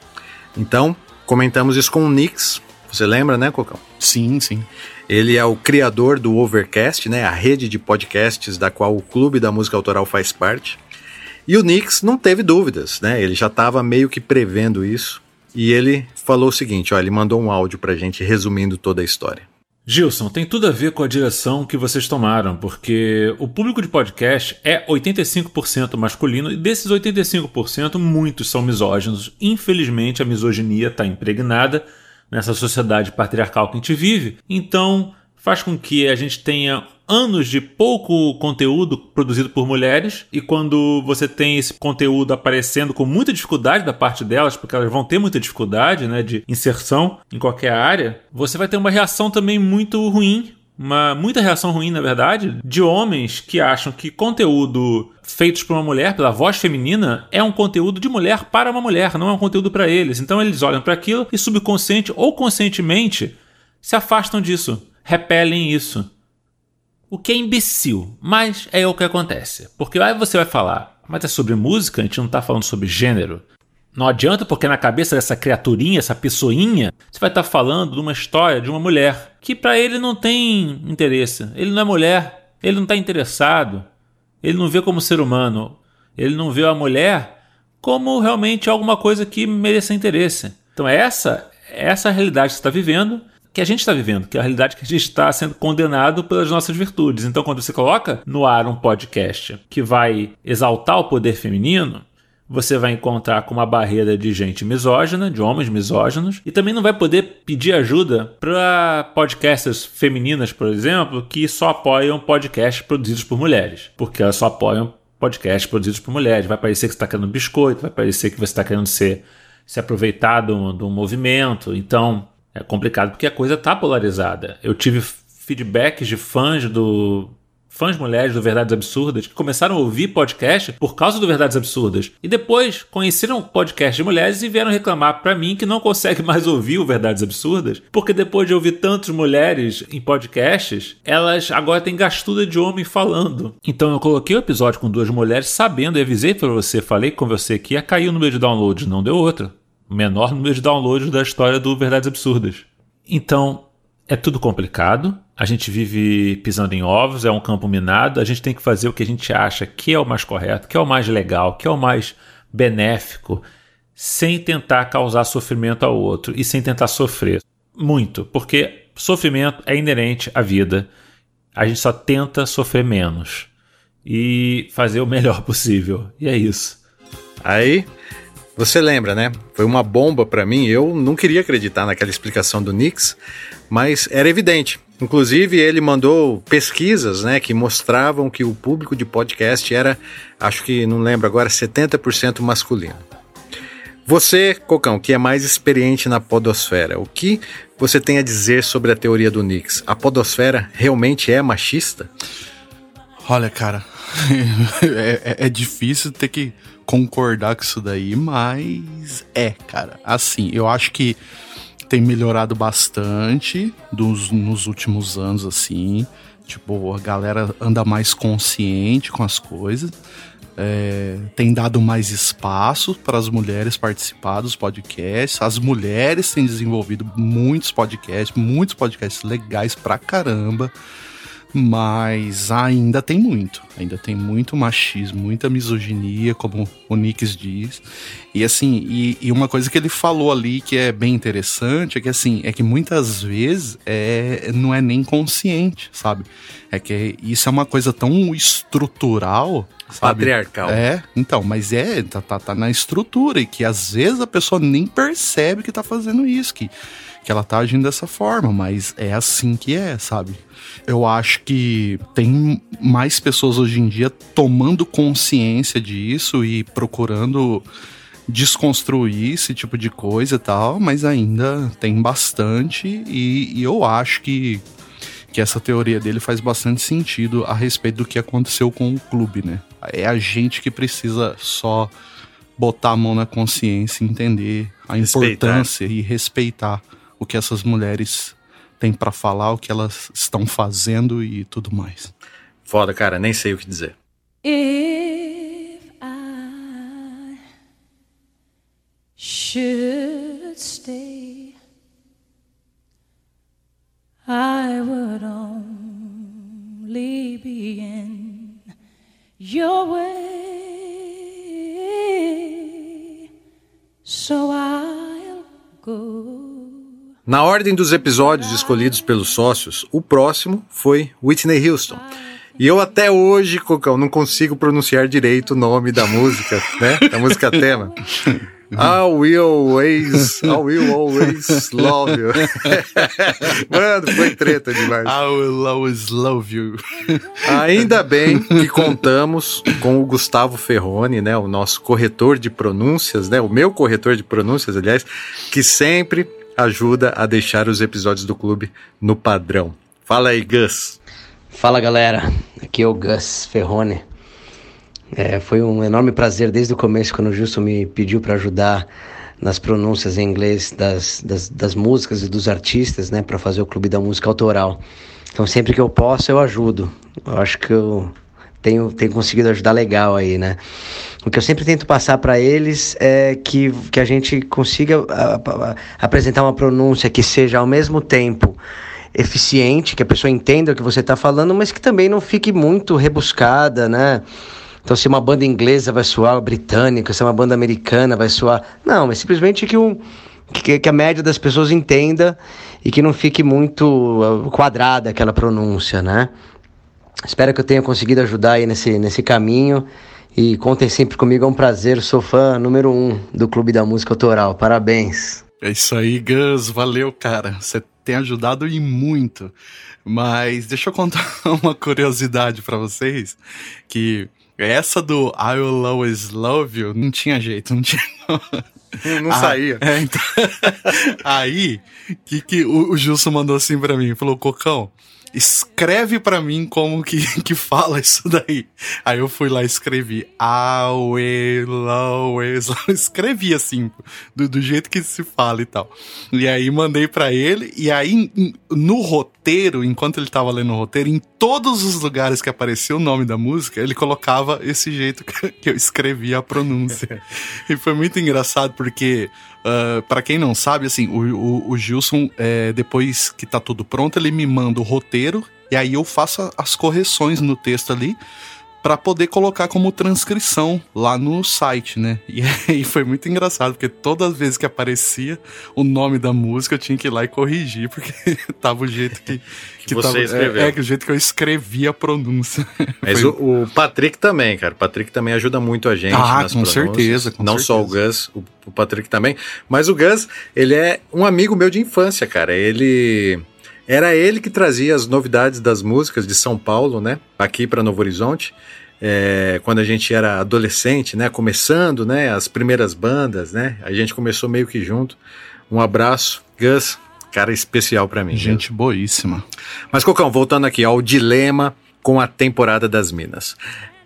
Então, comentamos isso com o Nix. Você lembra, né, Cocão? Sim, sim. Ele é o criador do Overcast, né, a rede de podcasts da qual o Clube da Música Autoral faz parte. E o Nix não teve dúvidas, né? Ele já estava meio que prevendo isso. E ele falou o seguinte, ó, ele mandou um áudio pra gente resumindo toda a história. Gilson, tem tudo a ver com a direção que vocês tomaram, porque o público de podcast é 85% masculino e desses 85%, muitos são misóginos. Infelizmente, a misoginia está impregnada nessa sociedade patriarcal que a gente vive. Então, faz com que a gente tenha anos de pouco conteúdo produzido por mulheres e quando você tem esse conteúdo aparecendo com muita dificuldade da parte delas, porque elas vão ter muita dificuldade, né, de inserção em qualquer área, você vai ter uma reação também muito ruim uma muita reação ruim, na verdade, de homens que acham que conteúdo feitos por uma mulher, pela voz feminina, é um conteúdo de mulher para uma mulher, não é um conteúdo para eles. Então eles olham para aquilo e subconsciente ou conscientemente se afastam disso, repelem isso. O que é imbecil, mas é o que acontece. Porque aí você vai falar, mas é sobre música, a gente não tá falando sobre gênero. Não adianta porque na cabeça dessa criaturinha, essa pessoinha, você vai estar falando de uma história de uma mulher que para ele não tem interesse. Ele não é mulher, ele não está interessado. Ele não vê como ser humano. Ele não vê a mulher como realmente alguma coisa que mereça interesse. Então essa, essa é a realidade que você está vivendo, que a gente está vivendo, que é a realidade que a gente está sendo condenado pelas nossas virtudes. Então quando você coloca no ar um podcast que vai exaltar o poder feminino, você vai encontrar com uma barreira de gente misógina, de homens misóginos, e também não vai poder pedir ajuda para podcasters femininas, por exemplo, que só apoiam podcasts produzidos por mulheres, porque elas só apoiam podcasts produzidos por mulheres. Vai parecer que você está querendo biscoito, vai parecer que você está querendo ser, se aproveitar do, do movimento. Então é complicado porque a coisa está polarizada. Eu tive feedbacks de fãs do fãs mulheres do Verdades Absurdas que começaram a ouvir podcast por causa do Verdades Absurdas e depois conheceram podcast de mulheres e vieram reclamar para mim que não consegue [LAUGHS] mais ouvir o Verdades Absurdas porque depois de ouvir tantas mulheres em podcasts, elas agora têm gastuda de homem falando. Então eu coloquei o episódio com duas mulheres sabendo e avisei para você, falei com você que ia cair o número de downloads, não deu outra. Menor número de downloads da história do Verdades Absurdas. Então, é tudo complicado. A gente vive pisando em ovos, é um campo minado. A gente tem que fazer o que a gente acha que é o mais correto, que é o mais legal, que é o mais benéfico, sem tentar causar sofrimento ao outro e sem tentar sofrer muito, porque sofrimento é inerente à vida. A gente só tenta sofrer menos e fazer o melhor [LAUGHS] possível. E é isso. Aí, você lembra, né? Foi uma bomba para mim. Eu não queria acreditar naquela explicação do Nix, mas era evidente. Inclusive, ele mandou pesquisas, né, que mostravam que o público de podcast era, acho que não lembro agora, 70% masculino. Você, Cocão, que é mais experiente na podosfera, o que você tem a dizer sobre a teoria do Nix? A podosfera realmente é machista? Olha, cara, [LAUGHS] é, é- é difícil ter que concordar com isso daí, mas é, cara. Assim, eu acho que tem melhorado bastante dos, nos últimos anos, assim. Tipo, a galera anda mais consciente com as coisas. É, tem dado mais espaço para as mulheres participar dos podcasts. As mulheres têm desenvolvido muitos podcasts, muitos podcasts legais pra caramba. Mas ainda tem muito. Ainda tem muito machismo, muita misoginia, como o Nix diz. E assim, e, e uma coisa que ele falou ali que é bem interessante é que assim, é que muitas vezes é, não é nem consciente, sabe? É que isso é uma coisa tão estrutural, sabe? Patriarcal. É, então, mas é, tá, tá, tá na estrutura e que às vezes a pessoa nem percebe que tá fazendo isso, que, que ela tá agindo dessa forma, mas é assim que é, sabe? Eu acho que tem mais pessoas hoje em dia tomando consciência disso e procurando desconstruir esse tipo de coisa e tal, mas ainda tem bastante e, e eu acho que, que essa teoria dele faz bastante sentido a respeito do que aconteceu com o clube, né? É a gente que precisa só botar a mão na consciência, entender a Respeitar. importância e respeitar o que essas mulheres têm pra falar, o que elas estão fazendo e tudo mais. Foda, cara, nem sei o que dizer. If I should stay, I would only be in your way. Na ordem dos episódios escolhidos pelos sócios, o próximo foi Whitney Houston. E eu até hoje, Cocão, não consigo pronunciar direito o nome da música, né? Da música tema. [LAUGHS] I will always, I will always love you. [LAUGHS] Mano, foi treta demais. I will always love you. Ainda bem que contamos com o Gustavo Ferroni, né, o nosso corretor de pronúncias, né, o meu corretor de pronúncias, aliás, que sempre ajuda a deixar os episódios do clube no padrão. Fala aí, Gus. Fala galera, aqui é o Gus Ferrone. É, foi um enorme prazer desde o começo quando o Justo me pediu para ajudar nas pronúncias em inglês das, das, das músicas e dos artistas, né, para fazer o Clube da Música Autoral. Então sempre que eu posso eu ajudo. Eu acho que eu tenho, tenho conseguido ajudar legal aí, né? O que eu sempre tento passar para eles é que, que a gente consiga a- a- a- apresentar uma pronúncia que seja ao mesmo tempo eficiente, que a pessoa entenda o que você está falando, mas que também não fique muito rebuscada, né? Então, se uma banda inglesa vai soar britânica, se uma banda americana vai soar. Não, mas simplesmente que, um, que, que a média das pessoas entenda e que não fique muito ah, quadrada aquela pronúncia, né? Espero que eu tenha conseguido ajudar aí nesse, nesse caminho. E contem sempre comigo, é um prazer. Sou fã número um do Clube da Música Autoral. Parabéns. É isso aí, Gus. Valeu, cara. Você tem ajudado e muito. Mas deixa eu contar [LAUGHS] uma curiosidade pra vocês. Que essa do I Will Always Love You não tinha jeito, não tinha. [LAUGHS] Não Ah, saía. é, então- [LAUGHS] Aí, que, que o, o Gilson mandou assim pra mim, falou, Cocão, escreve pra mim como que, [LAUGHS] que fala isso daí. Aí eu fui lá e escrevi, always, [LAUGHS] escrevi assim, do, do jeito que se fala e tal. E aí mandei pra ele, e aí no roteiro, enquanto ele tava lendo o roteiro, em todos os lugares que aparecia o nome da música, ele colocava esse jeito que, [LAUGHS] que eu escrevi a pronúncia. e foi muito engraçado porque, ah, pra quem não sabe, assim, o, o, o Gilson, é, depois que tá tudo pronto, ele me manda o roteiro e aí eu faço as correções no texto ali pra poder colocar como transcrição lá no site, né? E aí [LAUGHS] foi muito engraçado, porque todas as vezes que aparecia o nome da música, eu tinha que ir lá e corrigir, porque [LAUGHS] tava o jeito que, que, você tava, é, escreveu. É, que o jeito que eu escrevi a pronúncia. [LAUGHS] Mas Foi- o, o Patrick também, cara. O Patrick também ajuda muito a gente. Ah, nas com pronúncias. certeza, com Não só o certeza. Gus, o, o Patrick também. Mas o Gus, ele é um amigo meu de infância, cara. Ele. Era ele que trazia as novidades das músicas de São Paulo, né? Aqui para Novo Horizonte. É, quando a gente era adolescente, né? Começando, né? As primeiras bandas, né? A gente começou meio que junto. Um abraço, Gus. Cara especial para mim. viu? Gente boíssima. Mas, Cocão, voltando aqui ao dilema com a temporada das Minas.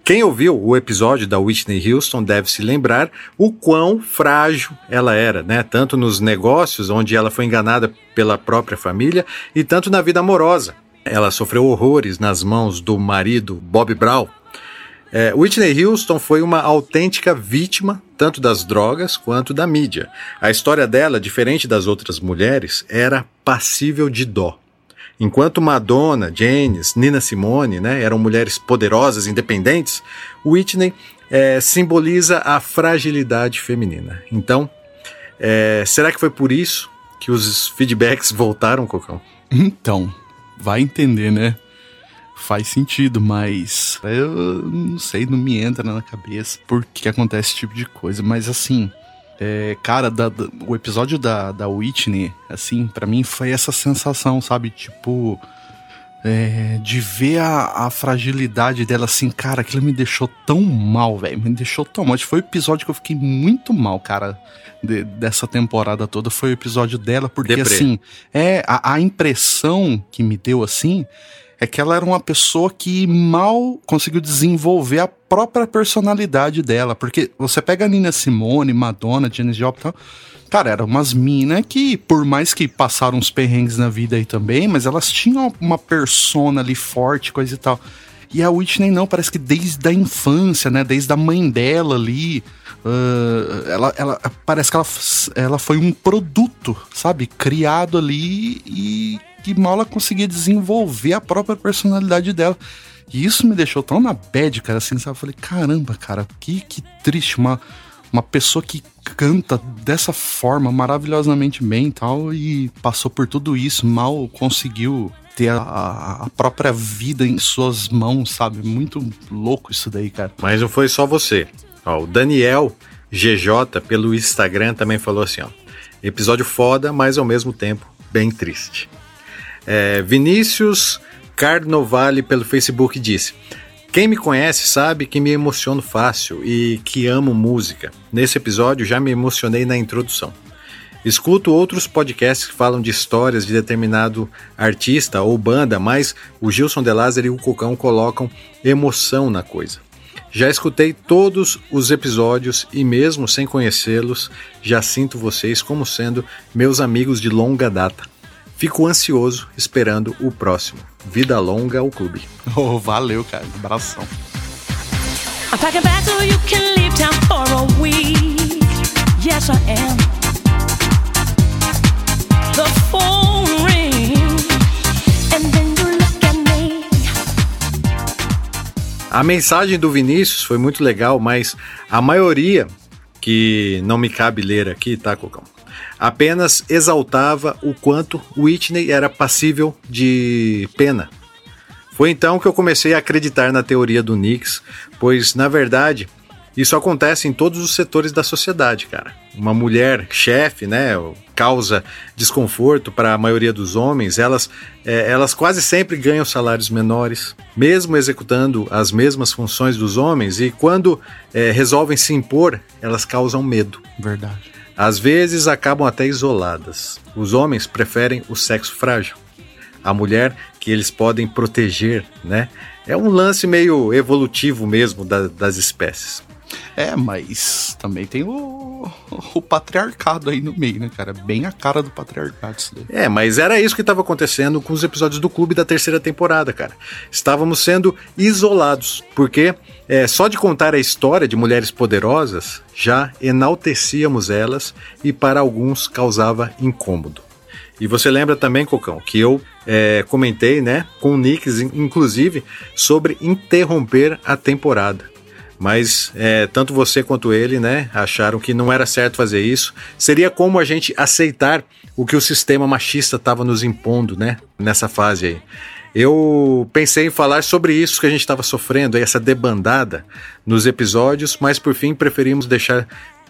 Quem ouviu o episódio da Whitney Houston deve se lembrar o quão frágil ela era, né? Tanto nos negócios, onde ela foi enganada pela própria família, e tanto na vida amorosa. Ela sofreu horrores nas mãos do marido Bob Brown. É, Whitney Houston foi uma autêntica vítima tanto das drogas quanto da mídia. A história dela, diferente das outras mulheres, era passível de dó. Enquanto Madonna, Janis, Nina Simone né, eram mulheres poderosas, independentes, Whitney é, simboliza a fragilidade feminina. Então, é, será que foi por isso que os feedbacks voltaram, Cocão? Então, vai entender, né? Faz sentido, mas eu não sei, não me entra na cabeça por que acontece esse tipo de coisa. Mas assim, é, cara, da- da- o episódio da, da Whitney, assim, pra mim foi essa sensação, sabe? Tipo, é, de ver a, a fragilidade dela, assim, cara, aquilo me deixou tão mal, velho. Me deixou tão mal. Foi o episódio que eu fiquei muito mal, cara, de- dessa temporada toda. Foi o episódio dela, porque Deprê. assim, é a, a impressão que me deu assim é que ela era uma pessoa que mal conseguiu desenvolver a própria personalidade dela. Porque você pega a Nina Simone, Madonna, Janis Joplin. Cara, eram umas minas que, por mais que passaram uns perrengues na vida aí também, mas elas tinham uma persona ali forte, coisa e tal. E a Whitney não, parece que desde a infância, né? Desde a mãe dela ali. ah, ela, ela parece que ela, ela foi um produto, sabe? Criado ali e que mal ela conseguia desenvolver a própria personalidade dela. E isso me deixou tão na bad, cara, assim, sabe? Eu falei, caramba, cara, que, que triste, uma, uma pessoa que canta dessa forma maravilhosamente bem e tal, e passou por tudo isso, mal conseguiu ter a, a- própria vida em suas mãos, sabe? Muito louco isso daí, cara. Mas não foi só você. Ó, o Daniel GJ pelo Instagram também falou assim, ó. Episódio foda, mas ao mesmo tempo bem triste. É, Vinícius Carnovale pelo Facebook disse: Quem me conhece sabe que me emociono fácil e que amo música. Nesse episódio já me emocionei na introdução. Escuto outros podcasts que falam de histórias de determinado artista ou banda, mas o Gilson De Lázaro e o Cocão colocam emoção na coisa. Já escutei todos os episódios e, mesmo sem conhecê-los, já sinto vocês como sendo meus amigos de longa data. Fico ansioso esperando o próximo. Vida longa ao clube. [LAUGHS] Oh, valeu, cara. Abração. I'm packing back so you can leave town for a week. Yes, I am. The phone rings, and then you look at me. A mensagem do Vinícius foi muito legal, mas a maioria, que não me cabe ler aqui, tá, Cocão? Apenas exaltava o quanto Whitney era passível de pena. Foi então que eu comecei a acreditar na teoria do Nix, pois, na verdade, isso acontece em todos os setores da sociedade, cara. Uma mulher chefe, né, causa desconforto para a maioria dos homens, elas, é, elas quase sempre ganham salários menores, mesmo executando as mesmas funções dos homens, e quando é, resolvem se impor, elas causam medo. Verdade. Às vezes acabam até isoladas. Os homens preferem o sexo frágil. A mulher que eles podem proteger, né? É um lance meio evolutivo mesmo da- das espécies. É, mas também tem o, o patriarcado aí no meio, né, cara? Bem a cara do patriarcado isso daí. É, mas era isso que estava acontecendo com os episódios do clube da terceira temporada, cara. Estávamos sendo isolados, porque é, só de contar a história de mulheres poderosas já enaltecíamos elas e para alguns causava incômodo. E você lembra também, Cocão, que eu é, comentei, né, com o Nix, in- inclusive, sobre interromper a temporada. Mas é, tanto você quanto ele, né, acharam que não era certo fazer isso. Seria como a gente aceitar o que o sistema machista estava nos impondo, né, nessa fase aí. Eu pensei em falar sobre isso que a gente estava sofrendo, essa debandada nos episódios, mas por fim preferimos deixar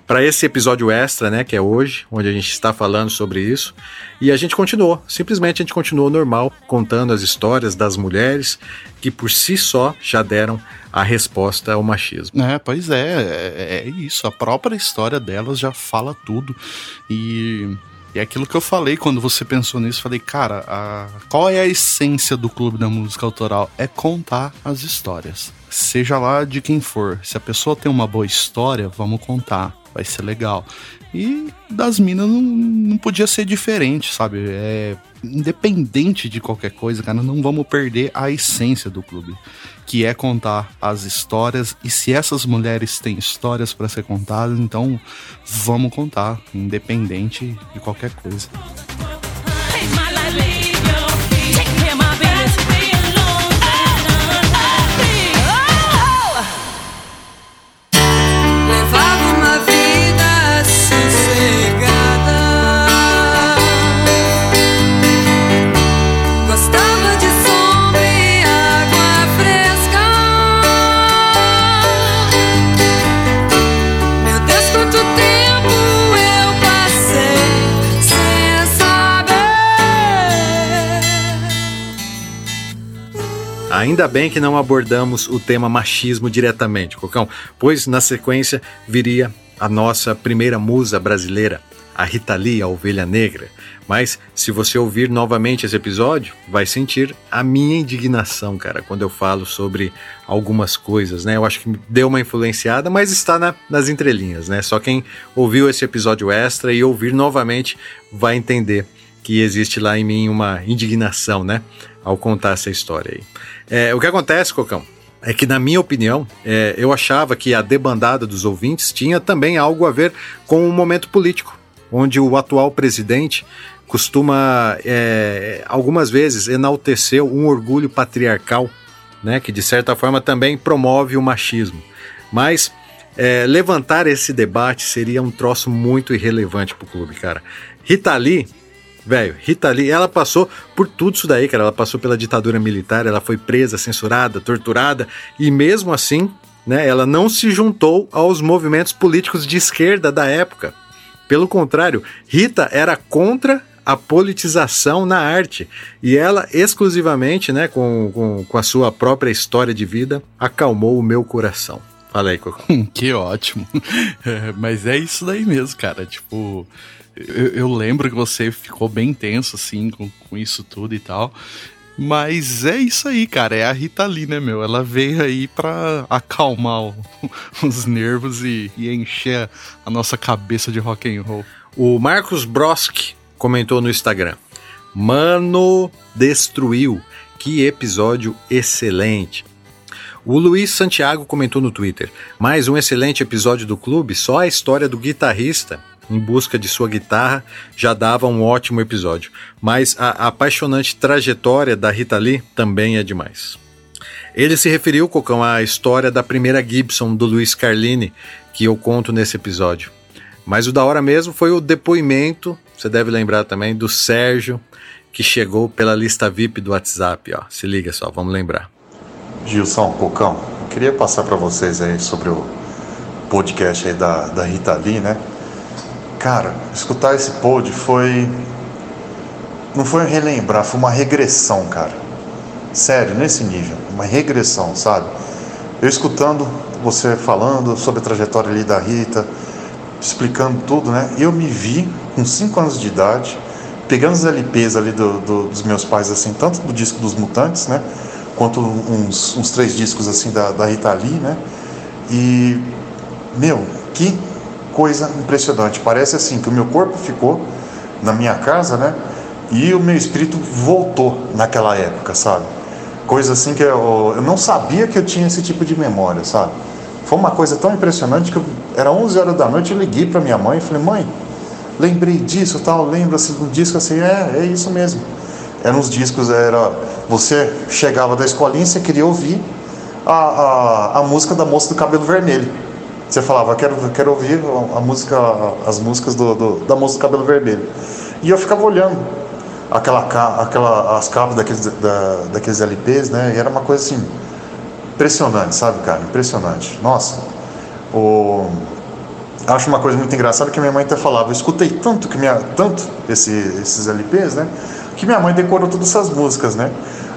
para esse episódio extra, né, que é hoje, onde a gente está falando sobre isso. E a gente continuou, simplesmente a gente continuou normal, contando as histórias das mulheres que por si só já deram a resposta ao machismo. É, pois é, é, é isso. A própria história delas já fala tudo. E é aquilo que eu falei quando você pensou nisso. Falei, cara, a- qual é a essência do Clube da Música Autoral? É contar as histórias. Seja lá de quem for. Se a pessoa tem uma boa história, vamos contar. Vai ser legal. E das minas não, não podia ser diferente, sabe? É, independente de qualquer coisa, cara, não vamos perder a essência do clube, que é contar as histórias. E se essas mulheres têm histórias para ser contadas, então vamos contar, independente de qualquer coisa. Take Ainda bem que não abordamos o tema machismo diretamente, Cocão, pois na sequência viria a nossa primeira musa brasileira, a Rita Lee, a Ovelha Negra. Mas se você ouvir novamente esse episódio, vai sentir a minha indignação, cara, quando eu falo sobre algumas coisas, né? Eu acho que deu uma influenciada, mas está na- nas entrelinhas, né? Só quem ouviu esse episódio extra e ouvir novamente vai entender que existe lá em mim uma indignação, né? Ao contar essa história aí. É, o que acontece, Cocão, é que, na minha opinião, é, eu achava que a debandada dos ouvintes tinha também algo a ver com o momento político, onde o atual presidente costuma, é, algumas vezes, enaltecer um orgulho patriarcal, né? Que, de certa forma, também promove o machismo. Mas é, levantar esse debate seria um troço muito irrelevante pro clube, cara. Rita Lee, velho, Rita Lee, ela passou por tudo isso daí, cara. Ela passou pela ditadura militar, ela foi presa, censurada, torturada, e mesmo assim né, ela não se juntou aos movimentos políticos de esquerda da época. Pelo contrário, Rita era contra a politização na arte e ela exclusivamente, né, com, com, com a sua própria história de vida, acalmou o meu coração. Fala aí, Cocô. [LAUGHS] que ótimo. [LAUGHS] É, mas é isso daí mesmo, cara. Tipo, eu, eu lembro que você ficou bem tenso, assim, com, com isso tudo e tal. Mas é isso aí, cara. É a Rita Lee, né, meu? Ela veio aí pra acalmar o- [LAUGHS] os nervos e, e encher a nossa cabeça de rock and roll. O Marcos Broski comentou no Instagram: Mano, destruiu. Que episódio excelente. O Luiz Santiago comentou no Twitter: mais um excelente episódio do clube. Só a história do guitarrista em busca de sua guitarra já dava um ótimo episódio. Mas a apaixonante trajetória da Rita Lee também é demais. Ele se referiu, Cocão, à história da primeira Gibson do Luiz Carlini, que eu conto nesse episódio. Mas o da hora mesmo foi o depoimento, você deve lembrar também, do Sérgio, que chegou pela lista VIP do WhatsApp. Ó. Se liga só, vamos lembrar. Gilson, Cocão, queria passar para vocês aí sobre o podcast aí da, da Rita Lee, né? Cara, escutar esse pod foi. Não foi relembrar, foi uma regressão, cara. Sério, nesse nível. Uma regressão, sabe? Eu escutando você falando sobre a trajetória ali da Rita, explicando tudo, né? Eu me vi com 5 anos de idade, pegando os LPs ali do, do- dos meus pais, assim, tanto do disco dos Mutantes, né? Quanto uns, uns três discos, assim, da, da Rita Lee, né? E, meu, que coisa impressionante. Parece, assim, que o meu corpo ficou na minha casa, né? E o meu espírito voltou naquela época, sabe? Coisa assim que eu, eu não sabia que eu tinha esse tipo de memória, sabe? Foi uma coisa tão impressionante que eu, era 11 horas da noite, eu liguei para minha mãe e falei: "Mãe, lembrei disso, tal, lembra-se um disco assim, é, é isso mesmo". Eram uns discos, era você chegava da escolinha, e você queria ouvir a, a, a música da moça do cabelo vermelho. Você falava, quero, quero ouvir a música, as músicas do, do- da do cabelo vermelho. E eu ficava olhando aquela, aquela, as capas daqueles, da, daqueles LPs, né? E era uma coisa assim, impressionante, sabe, cara? Impressionante. Nossa, o... acho uma coisa muito engraçada que minha mãe até falava, eu escutei tanto, que minha, tanto esse, esses LPs, né? Que minha mãe decorou todas essas músicas, né?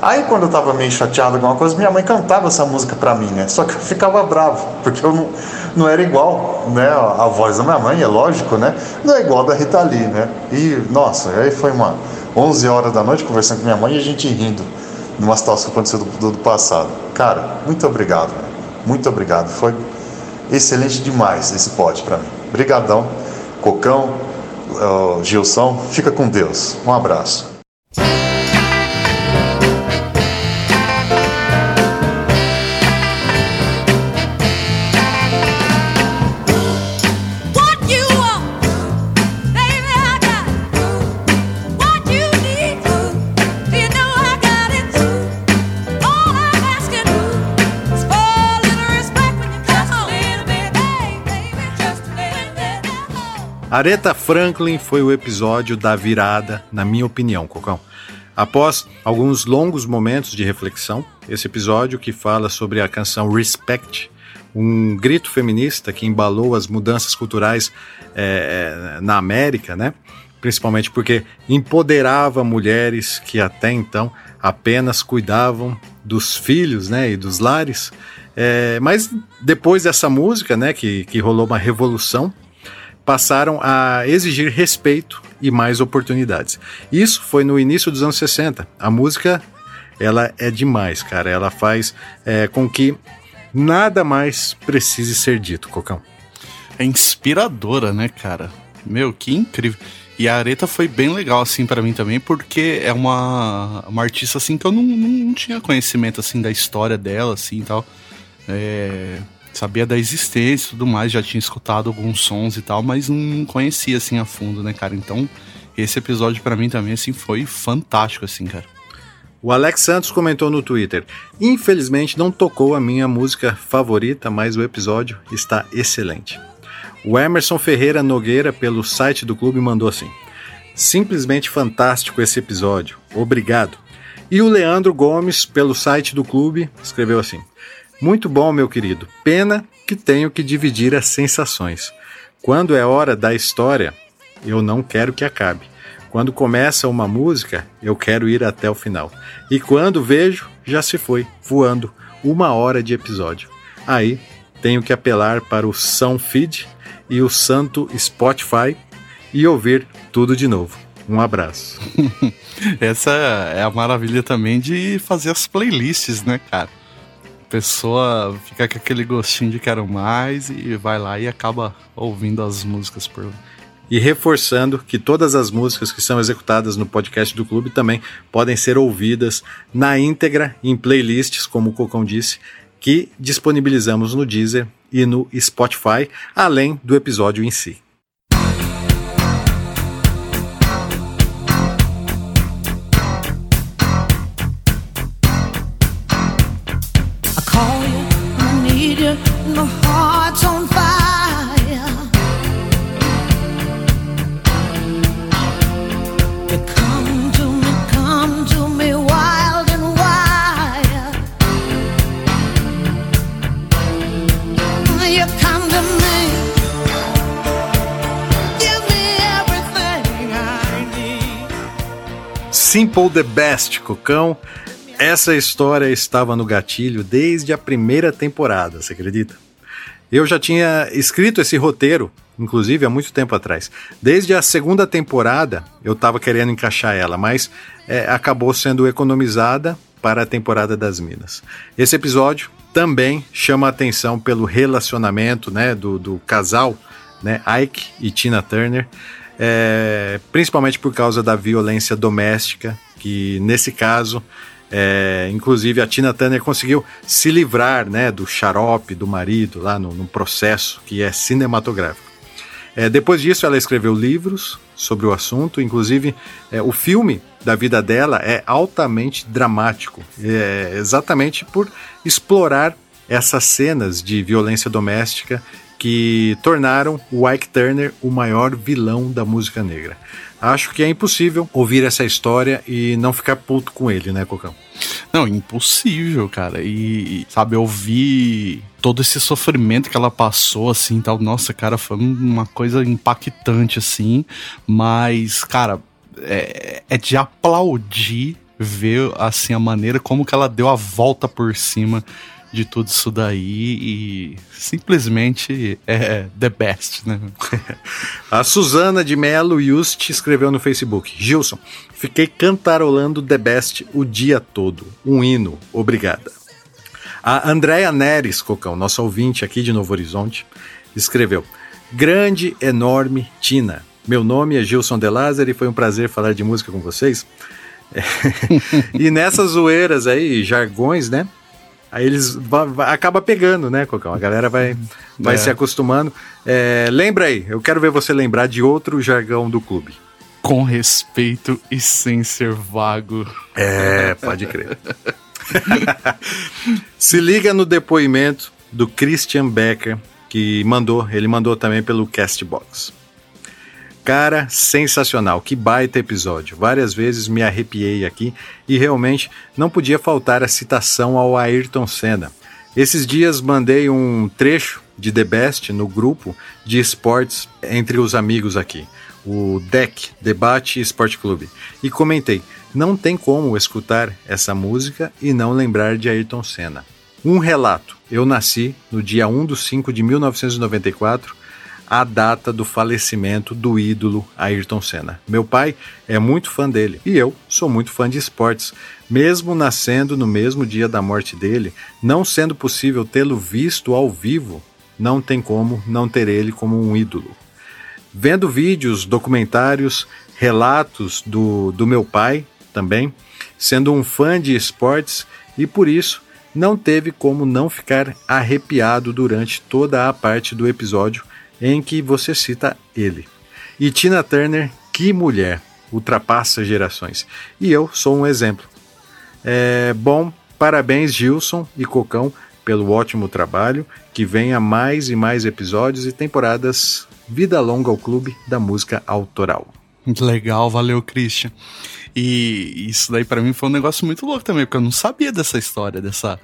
Aí quando eu tava meio chateado com alguma coisa, minha mãe cantava essa música pra mim, né? Só que eu ficava bravo, porque eu não, não era igual, né? A voz da minha mãe, é lógico, né? Não é igual da Rita Lee, né? E, nossa, aí foi uma 11 horas da noite conversando com minha mãe e a gente rindo numa situação que aconteceu do, do, do passado. Cara, muito obrigado, né? muito obrigado. Foi excelente demais esse pote pra mim. Brigadão, Cocão, uh, Gilson, fica com Deus. Um abraço. Aretha Franklin foi o episódio da virada, na minha opinião, Cocão. Após alguns longos momentos de reflexão, esse episódio que fala sobre a canção Respect, um grito feminista que embalou as mudanças culturais eh, na América, né? Principalmente porque empoderava mulheres que até então apenas cuidavam dos filhos, né, e dos lares. Eh, mas depois dessa música, né, que, que rolou uma revolução passaram a exigir respeito e mais oportunidades. Isso foi no início dos anos 60. A música, ela é demais, cara. Ela faz é, com que nada mais precise ser dito, Cocão. É inspiradora, né, cara? Meu, que incrível. E a Areta foi bem legal, assim, pra mim também, porque é uma, uma artista, assim, que eu não, não, não tinha conhecimento, assim, da história dela, assim, e tal. É, sabia da existência e tudo mais, já tinha escutado alguns sons e tal, mas não conhecia, assim, a fundo, né, cara? Então, esse episódio pra mim também, assim, foi fantástico, assim, cara. O Alex Santos comentou no Twitter: Infelizmente não tocou a minha música favorita, mas o episódio está excelente. O Emerson Ferreira Nogueira, pelo site do clube, mandou assim: Simplesmente fantástico esse episódio, obrigado. E o Leandro Gomes, pelo site do clube, escreveu assim: Muito bom, meu querido. Pena que tenho que dividir as sensações. Quando é hora da história, eu não quero que acabe. Quando começa uma música, eu quero ir até o final. E quando vejo, já se foi, voando, uma hora de episódio. Aí tenho que apelar para o São Feed e o santo Spotify e ouvir tudo de novo. Um abraço. [LAUGHS] Essa é a maravilha também de fazer as playlists, né, cara? Pessoa fica com aquele gostinho de quero mais e vai lá e acaba ouvindo as músicas por. E reforçando que todas as músicas que são executadas no podcast do clube também podem ser ouvidas na íntegra em playlists, como o Cocão disse, que disponibilizamos no Deezer e no Spotify, além do episódio em si. Simple the Best, Cocão. Essa história estava no gatilho desde a primeira temporada, você acredita? Eu já tinha escrito esse roteiro, inclusive há muito tempo atrás. Desde a segunda temporada eu estava querendo encaixar ela, mas é, acabou sendo economizada para a temporada das Minas. Esse episódio também chama a atenção pelo relacionamento né, do, do casal, né, Ike e Tina Turner, é, principalmente por causa da violência doméstica, que nesse caso é, inclusive a Tina Turner conseguiu se livrar né, do xarope do marido lá no, no processo que é cinematográfico. É, depois disso, ela escreveu livros sobre o assunto, inclusive é, o filme da vida dela é altamente dramático, é, exatamente por explorar essas cenas de violência doméstica que tornaram o Ike Turner o maior vilão da música negra. Acho que é impossível ouvir essa história e não ficar puto com ele, né, Cocão? Não, impossível, cara. E, sabe, eu vi todo esse sofrimento que ela passou, assim, tal. Nossa, cara, foi uma coisa impactante, assim. Mas, cara, é, é de aplaudir ver, assim, a maneira como que ela deu a volta por cima de tudo isso daí e simplesmente é the best, né? [LAUGHS] A Suzana de Melo Just escreveu no Facebook: Gilson, fiquei cantarolando The Best o dia todo. Um hino, obrigada. A Andrea Neres, Cocão, nossa ouvinte aqui de Novo Horizonte, escreveu: Grande, enorme Tina. Meu nome é Gilson De Lázaro e foi um prazer falar de música com vocês. [LAUGHS] e nessas zoeiras aí, jargões, né? Aí eles acaba pegando, né, Cocão? A galera vai, vai É. se acostumando. É, lembra aí, eu quero ver você lembrar de outro jargão do clube. Com respeito e sem ser vago. É, pode crer. [LAUGHS] Se liga no depoimento do Christian Becker, que mandou, ele mandou também pelo Castbox. Cara, sensacional, que baita episódio. Várias vezes me arrepiei aqui e realmente não podia faltar a citação ao Ayrton Senna. Esses dias mandei um trecho de The Best no grupo de esportes entre os amigos aqui, o DEC, Debate Esporte Clube, e comentei: não tem como escutar essa música e não lembrar de Ayrton Senna. Um relato: eu nasci no dia 1 de 5 de 1994 a data do falecimento do ídolo Ayrton Senna. Meu pai é muito fã dele e eu sou muito fã de esportes. Mesmo nascendo no mesmo dia da morte dele, não sendo possível tê-lo visto ao vivo, não tem como não ter ele como um ídolo. Vendo vídeos, documentários, relatos do, do meu pai também, sendo um fã de esportes e por isso não teve como não ficar arrepiado durante toda a parte do episódio em que você cita ele. E Tina Turner, que mulher, ultrapassa gerações. E eu sou um exemplo. É, bom, parabéns Gilson e Cocão pelo ótimo trabalho, que venha mais e mais episódios e temporadas. Vida longa ao clube da música autoral. Legal, valeu, Christian. E isso daí pra mim foi um negócio muito louco também, porque eu não sabia dessa história, dessa,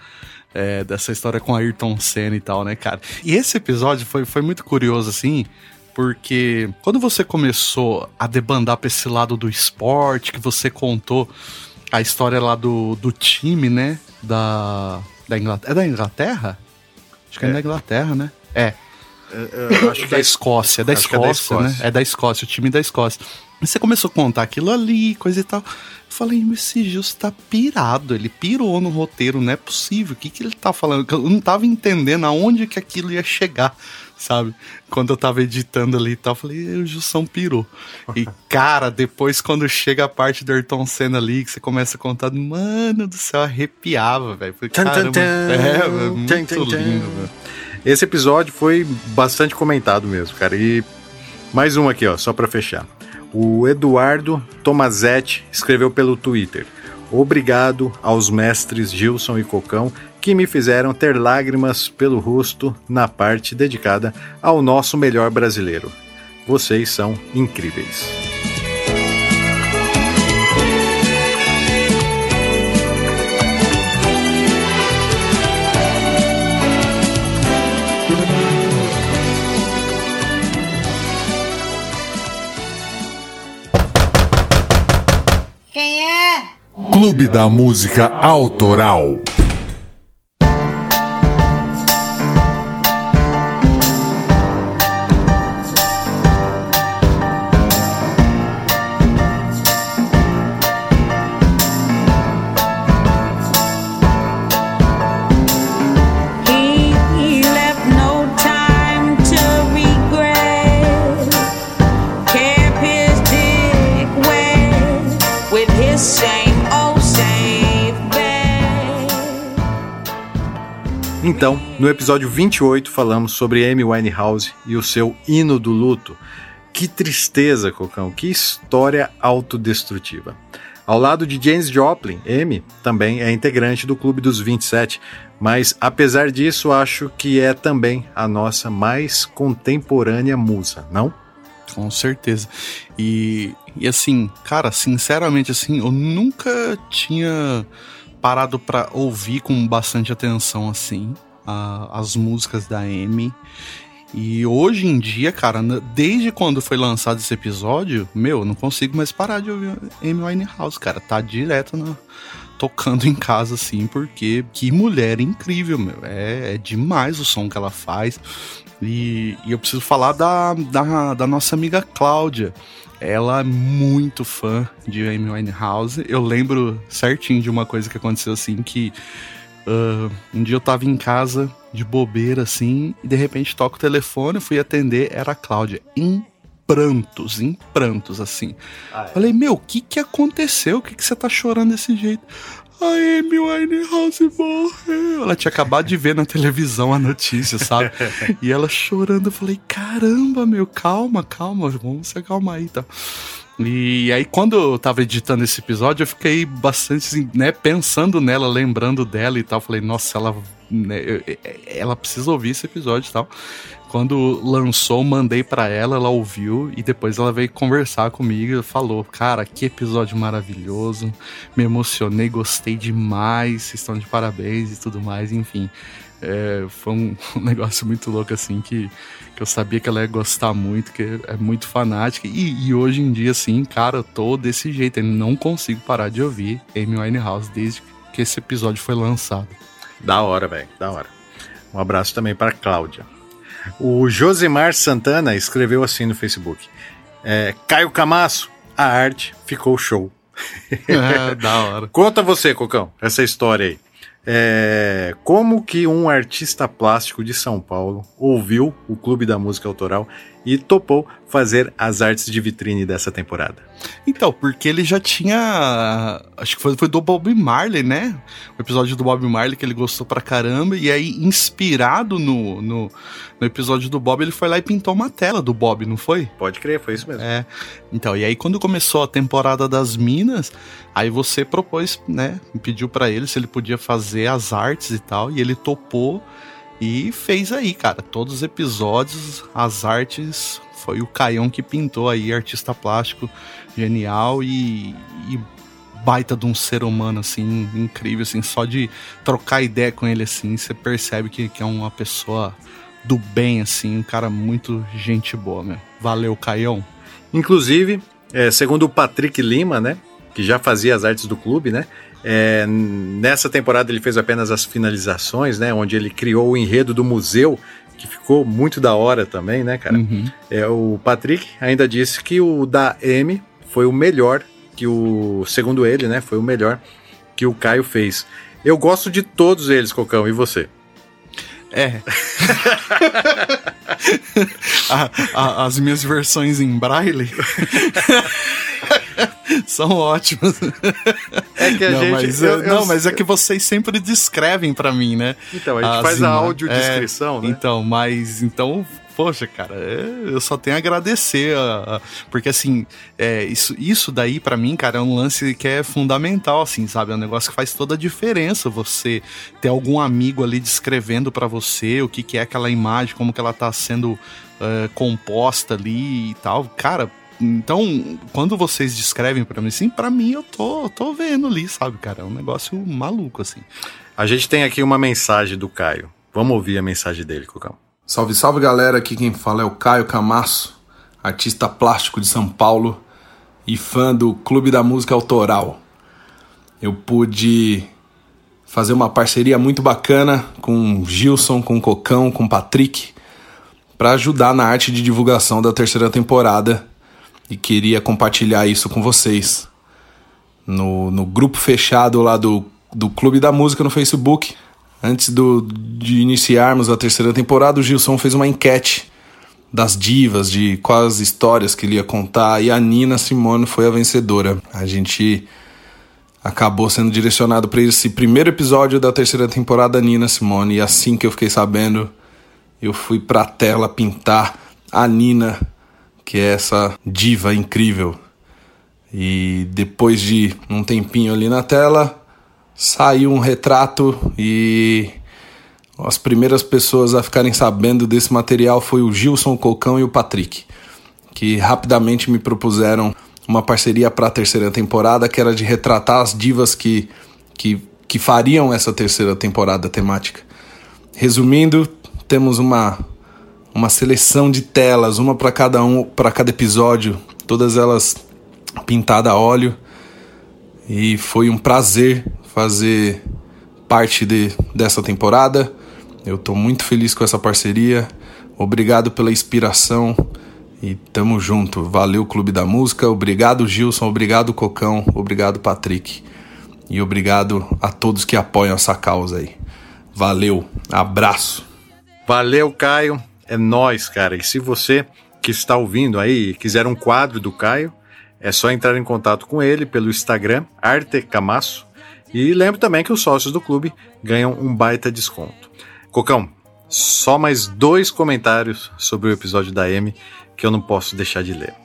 é, dessa história com Ayrton Senna e tal, né, cara? E esse episódio foi, foi muito curioso, assim, porque quando você começou a debandar pra esse lado do esporte, que você contou a história lá do, do time, né, da, da Inglaterra. É da Inglaterra? Acho que é, É. da Inglaterra, né? É. Eu acho [LAUGHS] que da é Escócia, é da acho que é da Escócia, né? Escócia. É da Escócia, o time da Escócia. E você começou a contar aquilo ali, coisa e tal. Eu falei, mas esse Gilson tá pirado, ele pirou no roteiro, não é possível. O que, que ele tá falando? Eu não tava entendendo aonde que aquilo ia chegar, sabe? Quando eu tava editando ali e tal, eu falei, o Gilson pirou. E, [LAUGHS] cara, depois quando chega a parte do Ayrton Senna ali, que você começa a contar, mano do céu, arrepiava, velho. Tan. é, muito Tan, tan, tan. lindo, velho. Esse episódio foi bastante comentado mesmo, cara. E mais um aqui, ó, só pra fechar. O Eduardo Tomazetti escreveu pelo Twitter. Obrigado aos mestres Gilson e Cocão que me fizeram ter lágrimas pelo rosto na parte dedicada ao nosso melhor brasileiro. Vocês são incríveis. Clube da Música Autoral. Então, no episódio 28 falamos sobre Amy Winehouse e o seu hino do luto. Que tristeza, Cocão, que história autodestrutiva. Ao lado de James Joplin, Amy também é integrante do Clube dos 27, mas apesar disso, acho que é também a nossa mais contemporânea musa, não? Com certeza. E, e assim, cara, sinceramente, assim, eu nunca tinha parado pra ouvir com bastante atenção, assim, a- as músicas da Amy. E hoje em dia, cara, desde quando foi lançado esse episódio, meu, eu não consigo mais parar de ouvir Amy Winehouse, cara. Tá direto na, tocando em casa, assim, porque que mulher incrível, meu. É, é demais o som que ela faz. E, e eu preciso falar da, da, da nossa amiga Cláudia. Ela é muito fã de Amy Winehouse. Eu lembro certinho de uma coisa que aconteceu assim, que ah, um dia eu tava em casa de bobeira assim, e de repente toca o telefone, fui atender, era a Cláudia. Em prantos, em prantos, assim. Falei, meu, o que que aconteceu? O que que você tá chorando desse jeito? A Amy Winehouse morreu. Ela tinha acabado de ver na televisão a notícia, sabe? [LAUGHS] e ela chorando, eu falei, caramba, meu, calma, calma, vamos se acalmar aí, tá? E aí, quando eu tava editando esse episódio, eu fiquei bastante, assim, né, pensando nela, lembrando dela e tal. Falei, nossa, ela, né, eu- ela precisa ouvir esse episódio e tal. Quando lançou, mandei pra ela, ela ouviu e depois ela veio conversar comigo e falou: Cara, que episódio maravilhoso, me emocionei, gostei demais, vocês estão de parabéns e tudo mais, enfim. É, foi um, [LAUGHS] um negócio muito louco assim que, que eu sabia que ela ia gostar muito, que é muito fanática. E, e hoje em dia, assim, cara, eu tô desse jeito, eu não consigo parar de ouvir Amy Winehouse desde que esse episódio foi lançado. Da hora, velho, da hora. Um abraço também para Cláudia. O Josemar Santana escreveu assim no Facebook: é, Caio Camaço, a arte ficou show. [LAUGHS] É, da hora. Conta você, Cocão, essa história aí. É, como que um artista plástico de São Paulo ouviu o Clube da Música Autoral e topou fazer as artes de vitrine dessa temporada? Então, porque ele já tinha. Acho que foi, foi do Bob Marley, né? O episódio do Bob Marley que ele gostou pra caramba. E aí, inspirado no, no, no episódio do Bob, ele foi lá e pintou uma tela do Bob, não foi? Pode crer, foi isso mesmo. É. Então, e aí quando começou a temporada das Minas, aí você propôs, né? Pediu pra ele se ele podia fazer as artes e tal. E ele topou. E fez aí, cara. Todos os episódios, as artes foi o Caião que pintou aí, artista plástico genial e, e baita de um ser humano, assim, incrível, assim, só de trocar ideia com ele, assim, você percebe que, que é uma pessoa do bem, assim, um cara muito gente boa, meu. Valeu, Caião. Inclusive, é, segundo o Patrick Lima, né, que já fazia as artes do clube, né, é, nessa temporada ele fez apenas as finalizações, né, onde ele criou o enredo do museu, que ficou muito da hora também, né, cara? Uhum. É, o Patrick ainda disse que o da M foi o melhor que o, segundo ele, né, foi o melhor que o Caio fez. Eu gosto de todos eles, Cocão, e você? É. [LAUGHS] A- a- as minhas versões em braille [LAUGHS] [LAUGHS] são ótimas. É que a não, gente- Mas, eu- eu- eu- não, mas é que vocês sempre descrevem pra mim, né? Então, a gente As faz a audiodescrição, né? Então, mas então, poxa, cara, é, eu só tenho a agradecer, a- a- porque assim, é, isso, isso daí pra mim, cara, é um lance que é fundamental, assim, sabe? É um negócio que faz toda a diferença. Você ter algum amigo ali descrevendo pra você o que, que é aquela imagem, como que ela tá sendo é, composta ali e tal, cara. Então, quando vocês descrevem pra mim, assim, pra mim eu tô, tô vendo ali, sabe, cara? É um negócio maluco, assim. A gente tem aqui uma mensagem do Caio. Vamos ouvir a mensagem dele, Cocão. Salve, salve galera, aqui quem fala é o Caio Camasso, artista plástico de São Paulo e fã do Clube da Música Autoral. Eu pude fazer uma parceria muito bacana com o Gilson, com o Cocão, com o Patrick, para ajudar na arte de divulgação da terceira temporada e queria compartilhar isso com vocês. No, no grupo fechado lá do, do Clube da Música no Facebook, Antes do, de iniciarmos a terceira temporada, o Gilson fez uma enquete das divas, de quais histórias que ele ia contar, e a Nina Simone foi a vencedora. A gente acabou sendo direcionado para esse primeiro episódio da terceira temporada Nina Simone, e assim que eu fiquei sabendo, eu fui pra tela pintar a Nina, que é essa diva incrível. E depois de um tempinho ali na tela, saiu um retrato e as primeiras pessoas a ficarem sabendo desse material foi o Gilson Cocão e o Patrick, que rapidamente me propuseram uma parceria para a terceira temporada, que era de retratar as divas que, que, que fariam essa terceira temporada temática. Resumindo, temos uma uma seleção de telas, uma para cada um, para cada episódio, todas elas pintadas a óleo. E foi um prazer fazer parte de, dessa temporada. Eu tô muito feliz com essa parceria. Obrigado pela inspiração e tamo junto. Valeu Clube da Música, obrigado Gilson, obrigado Cocão, obrigado Patrick. E obrigado a todos que apoiam essa causa aí. Valeu, abraço. Valeu, Caio. É nós, cara. E se você que está ouvindo aí quiser um quadro do Caio, é só entrar em contato com ele pelo Instagram, Arte Camasso. E lembro também que os sócios do clube ganham um baita desconto. Cocão, só mais dois comentários sobre o episódio da M que eu não posso deixar de ler.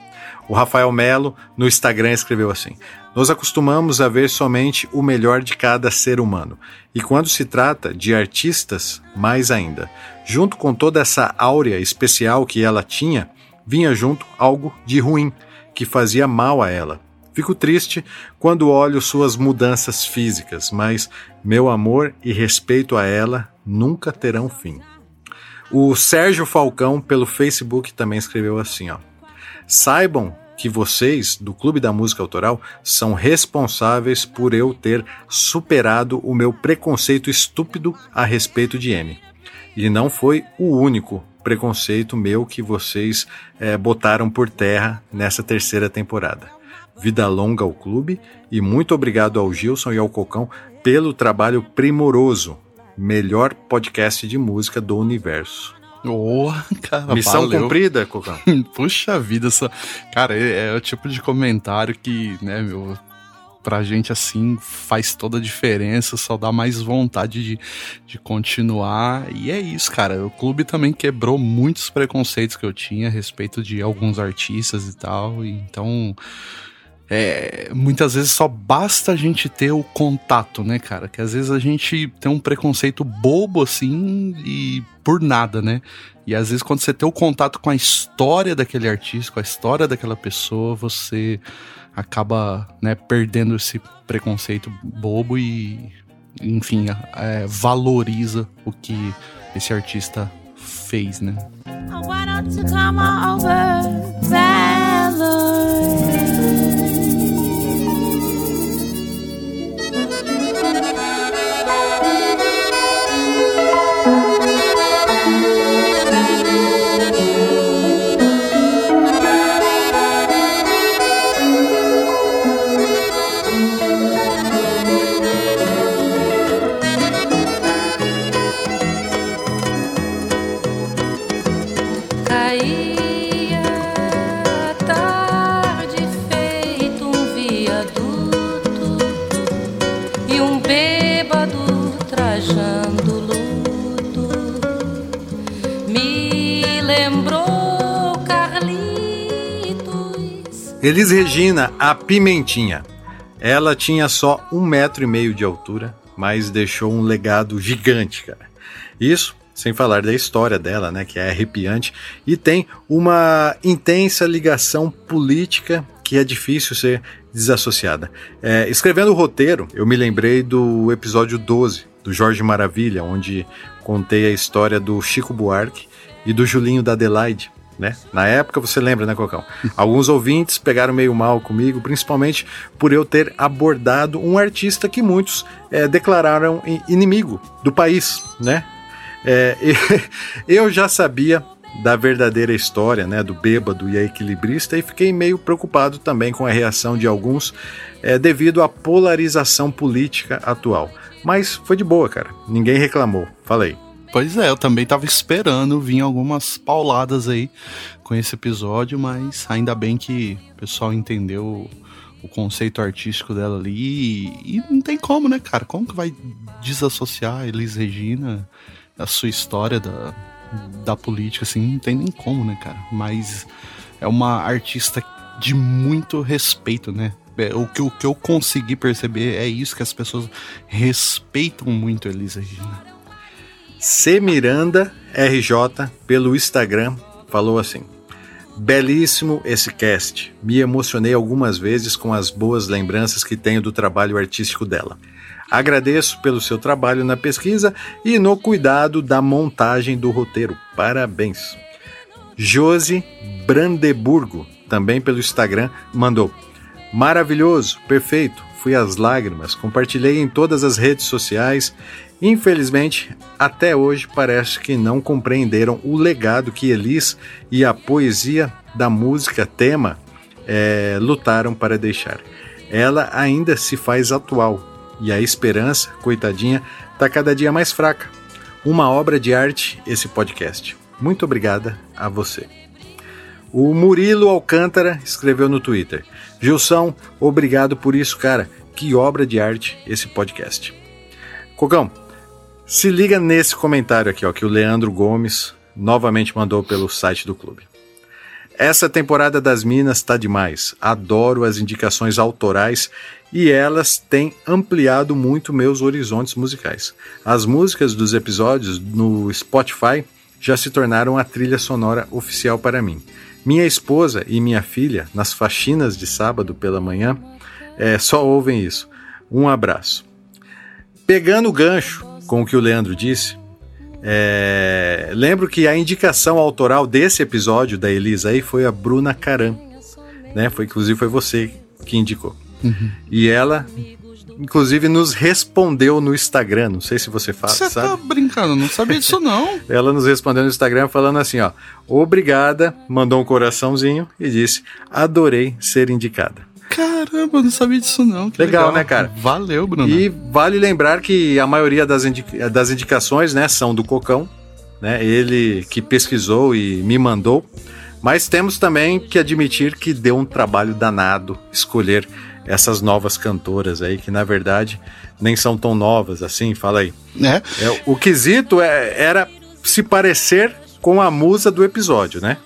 O Rafael Melo no Instagram escreveu assim: Nos acostumamos a ver somente o melhor de cada ser humano, e quando se trata de artistas, mais ainda. Junto com toda essa áurea especial que ela tinha, vinha junto algo de ruim, que fazia mal a ela. Fico triste quando olho suas mudanças físicas, mas meu amor e respeito a ela nunca terão fim. O Sérgio Falcão, pelo Facebook, também escreveu assim: ó. Saibam que vocês, do Clube da Música Autoral, são responsáveis por eu ter superado o meu preconceito estúpido a respeito de M. E não foi o único preconceito meu que vocês eh, botaram por terra nessa terceira temporada. Vida longa ao clube e muito obrigado ao Gilson e ao Cocão pelo trabalho primoroso. Melhor podcast de música do universo. Ô, cara, Missão valeu. cumprida, Cocão. [LAUGHS] Puxa vida, essa... cara, é, é o tipo de comentário que, né, meu, pra gente assim faz toda a diferença, só dá mais vontade de, de continuar. E é isso, cara. O clube também quebrou muitos preconceitos que eu tinha a respeito de alguns artistas e tal. e Então, é, muitas vezes só basta a gente ter o contato, né, cara? Que às vezes a gente tem um preconceito bobo assim e por nada, né? E às vezes quando você tem o contato com a história daquele artista, com a história daquela pessoa, você acaba né, perdendo esse preconceito bobo e, enfim, é, valoriza o que esse artista fez, né? Why don't you come over? Elis Regina, a Pimentinha. Ela tinha só um metro e meio de altura, mas deixou um legado gigante, cara. Isso sem falar da história dela, né, que é arrepiante e tem uma intensa ligação política que é difícil ser desassociada. É, escrevendo o roteiro, eu me lembrei do episódio 12 do Jorge Maravilha, onde contei a história do Chico Buarque e do Julinho da Adelaide. Né? Na época, você lembra, né, Cocão? [LAUGHS] Alguns ouvintes pegaram meio mal comigo, principalmente por eu ter abordado um artista que muitos é, declararam inimigo do país, né? É, [LAUGHS] e- eu já sabia da verdadeira história, né, do bêbado e a equilibrista e fiquei meio preocupado também com a reação de alguns é, devido à polarização política atual. Mas foi de boa, cara. Ninguém reclamou. Falei. Pois é, eu também tava esperando vir algumas pauladas aí com esse episódio, mas ainda bem que o pessoal entendeu o conceito artístico dela ali e, não tem como, né, cara? Como que vai desassociar a Elis Regina, a sua história da, da política, assim, não tem nem como, né, cara? Mas é uma artista de muito respeito, né? É, O que, o que eu consegui perceber é isso, que as pessoas respeitam muito a Elis Regina. C Miranda RJ pelo Instagram falou assim: Belíssimo esse cast. Me emocionei algumas vezes com as boas lembranças que tenho do trabalho artístico dela. Agradeço pelo seu trabalho na pesquisa e no cuidado da montagem do roteiro. Parabéns. Josi Brandeburgo, também pelo Instagram, mandou: Maravilhoso, perfeito, fui às lágrimas, compartilhei em todas as redes sociais. Infelizmente, até hoje parece que não compreenderam o legado que Elis e a poesia da música tema eh, lutaram para deixar. Ela ainda se faz atual e a esperança, coitadinha, está cada dia mais fraca. Uma obra de arte esse podcast. Muito obrigada a você. O Murilo Alcântara escreveu no Twitter: Gilson, obrigado por isso, cara. Que obra de arte esse podcast. Cocão, se liga nesse comentário aqui, ó, que o Leandro Gomes novamente mandou pelo site do clube. Essa temporada das Minas tá demais. Adoro as indicações autorais e elas têm ampliado muito meus horizontes musicais. As músicas dos episódios no Spotify já se tornaram a trilha sonora oficial para mim. Minha esposa e minha filha, nas faxinas de sábado pela manhã, é, só ouvem isso. Um abraço. Pegando o gancho com o que o Leandro disse, é, lembro que a indicação autoral desse episódio da Elisa aí foi a Bruna Caram, né? Foi inclusive foi você que indicou. E ela, inclusive, nos respondeu no Instagram. Não sei se você fala, Você sabe? tá brincando, não sabia disso não. [LAUGHS] Ela nos respondeu no Instagram falando assim, ó, obrigada, mandou um coraçãozinho e disse, adorei ser indicada. Caramba, eu não sabia disso não. Que Legal, né, cara? Valeu, Bruno. E vale lembrar que a maioria das, indi- das indicações, né, são do Cocão, né? Ele que pesquisou e me mandou. Mas temos também que admitir que deu um trabalho danado escolher essas novas cantoras aí, que na verdade nem são tão novas assim, fala aí. É. o quesito é- era se parecer com a musa do episódio, né?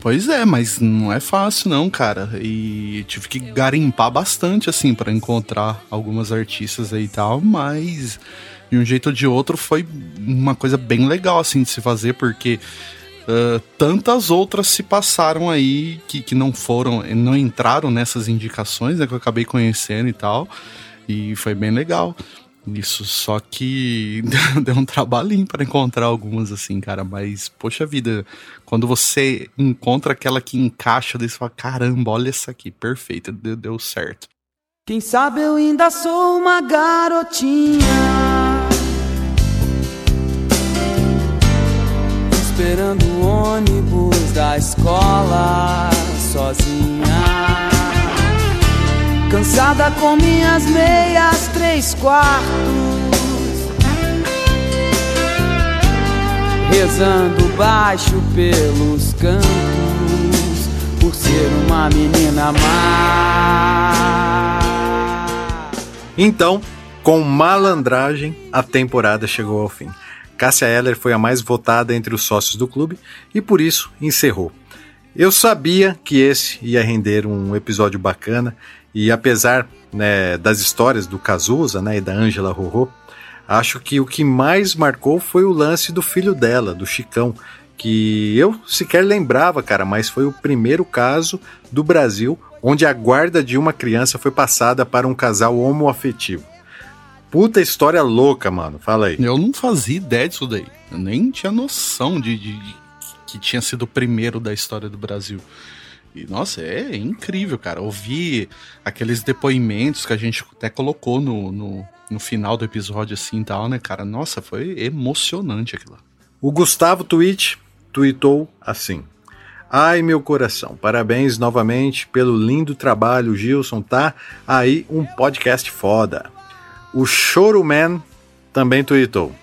Pois é, mas não é fácil não, cara. E tive que garimpar bastante assim para encontrar algumas artistas aí e tal, mas de um jeito ou de outro foi uma coisa bem legal assim de se fazer porque uh, tantas outras se passaram aí que, que não foram, não entraram nessas indicações, né, que eu acabei conhecendo e tal. E foi bem legal. Isso, só que [LAUGHS] deu um trabalhinho para encontrar algumas assim, cara. Mas, poxa vida, quando você encontra aquela que encaixa, daí você fala: caramba, olha essa aqui, perfeita, deu, deu certo. Quem sabe eu ainda sou uma garotinha. Esperando o ônibus da escola sozinha. Cansada com minhas meias três quartos. Rezando baixo pelos cantos. Por ser uma menina má. Então, com malandragem, a temporada chegou ao fim. Cássia Eller foi a mais votada entre os sócios do clube e por isso encerrou. Eu sabia que esse ia render um episódio bacana e apesar né, das histórias do Cazuza né, e da Ângela Rorô, acho que o que mais marcou foi o lance do filho dela, do Chicão, que eu sequer lembrava, cara, mas foi o primeiro caso do Brasil onde a guarda de uma criança foi passada para um casal homoafetivo. Puta história louca, mano. Fala aí. Eu não fazia ideia disso daí. Eu nem tinha noção de, de- de que tinha sido o primeiro da história do Brasil. E, nossa, é incrível, cara. Ouvir aqueles depoimentos que a gente até colocou no, no, no final do episódio assim e tal, né, cara? Nossa, foi emocionante aquilo. O Gustavo Twitch tweetou assim: Ai meu coração, parabéns novamente pelo lindo trabalho, Gilson. Tá aí um podcast foda. O Choro Man também tweetou: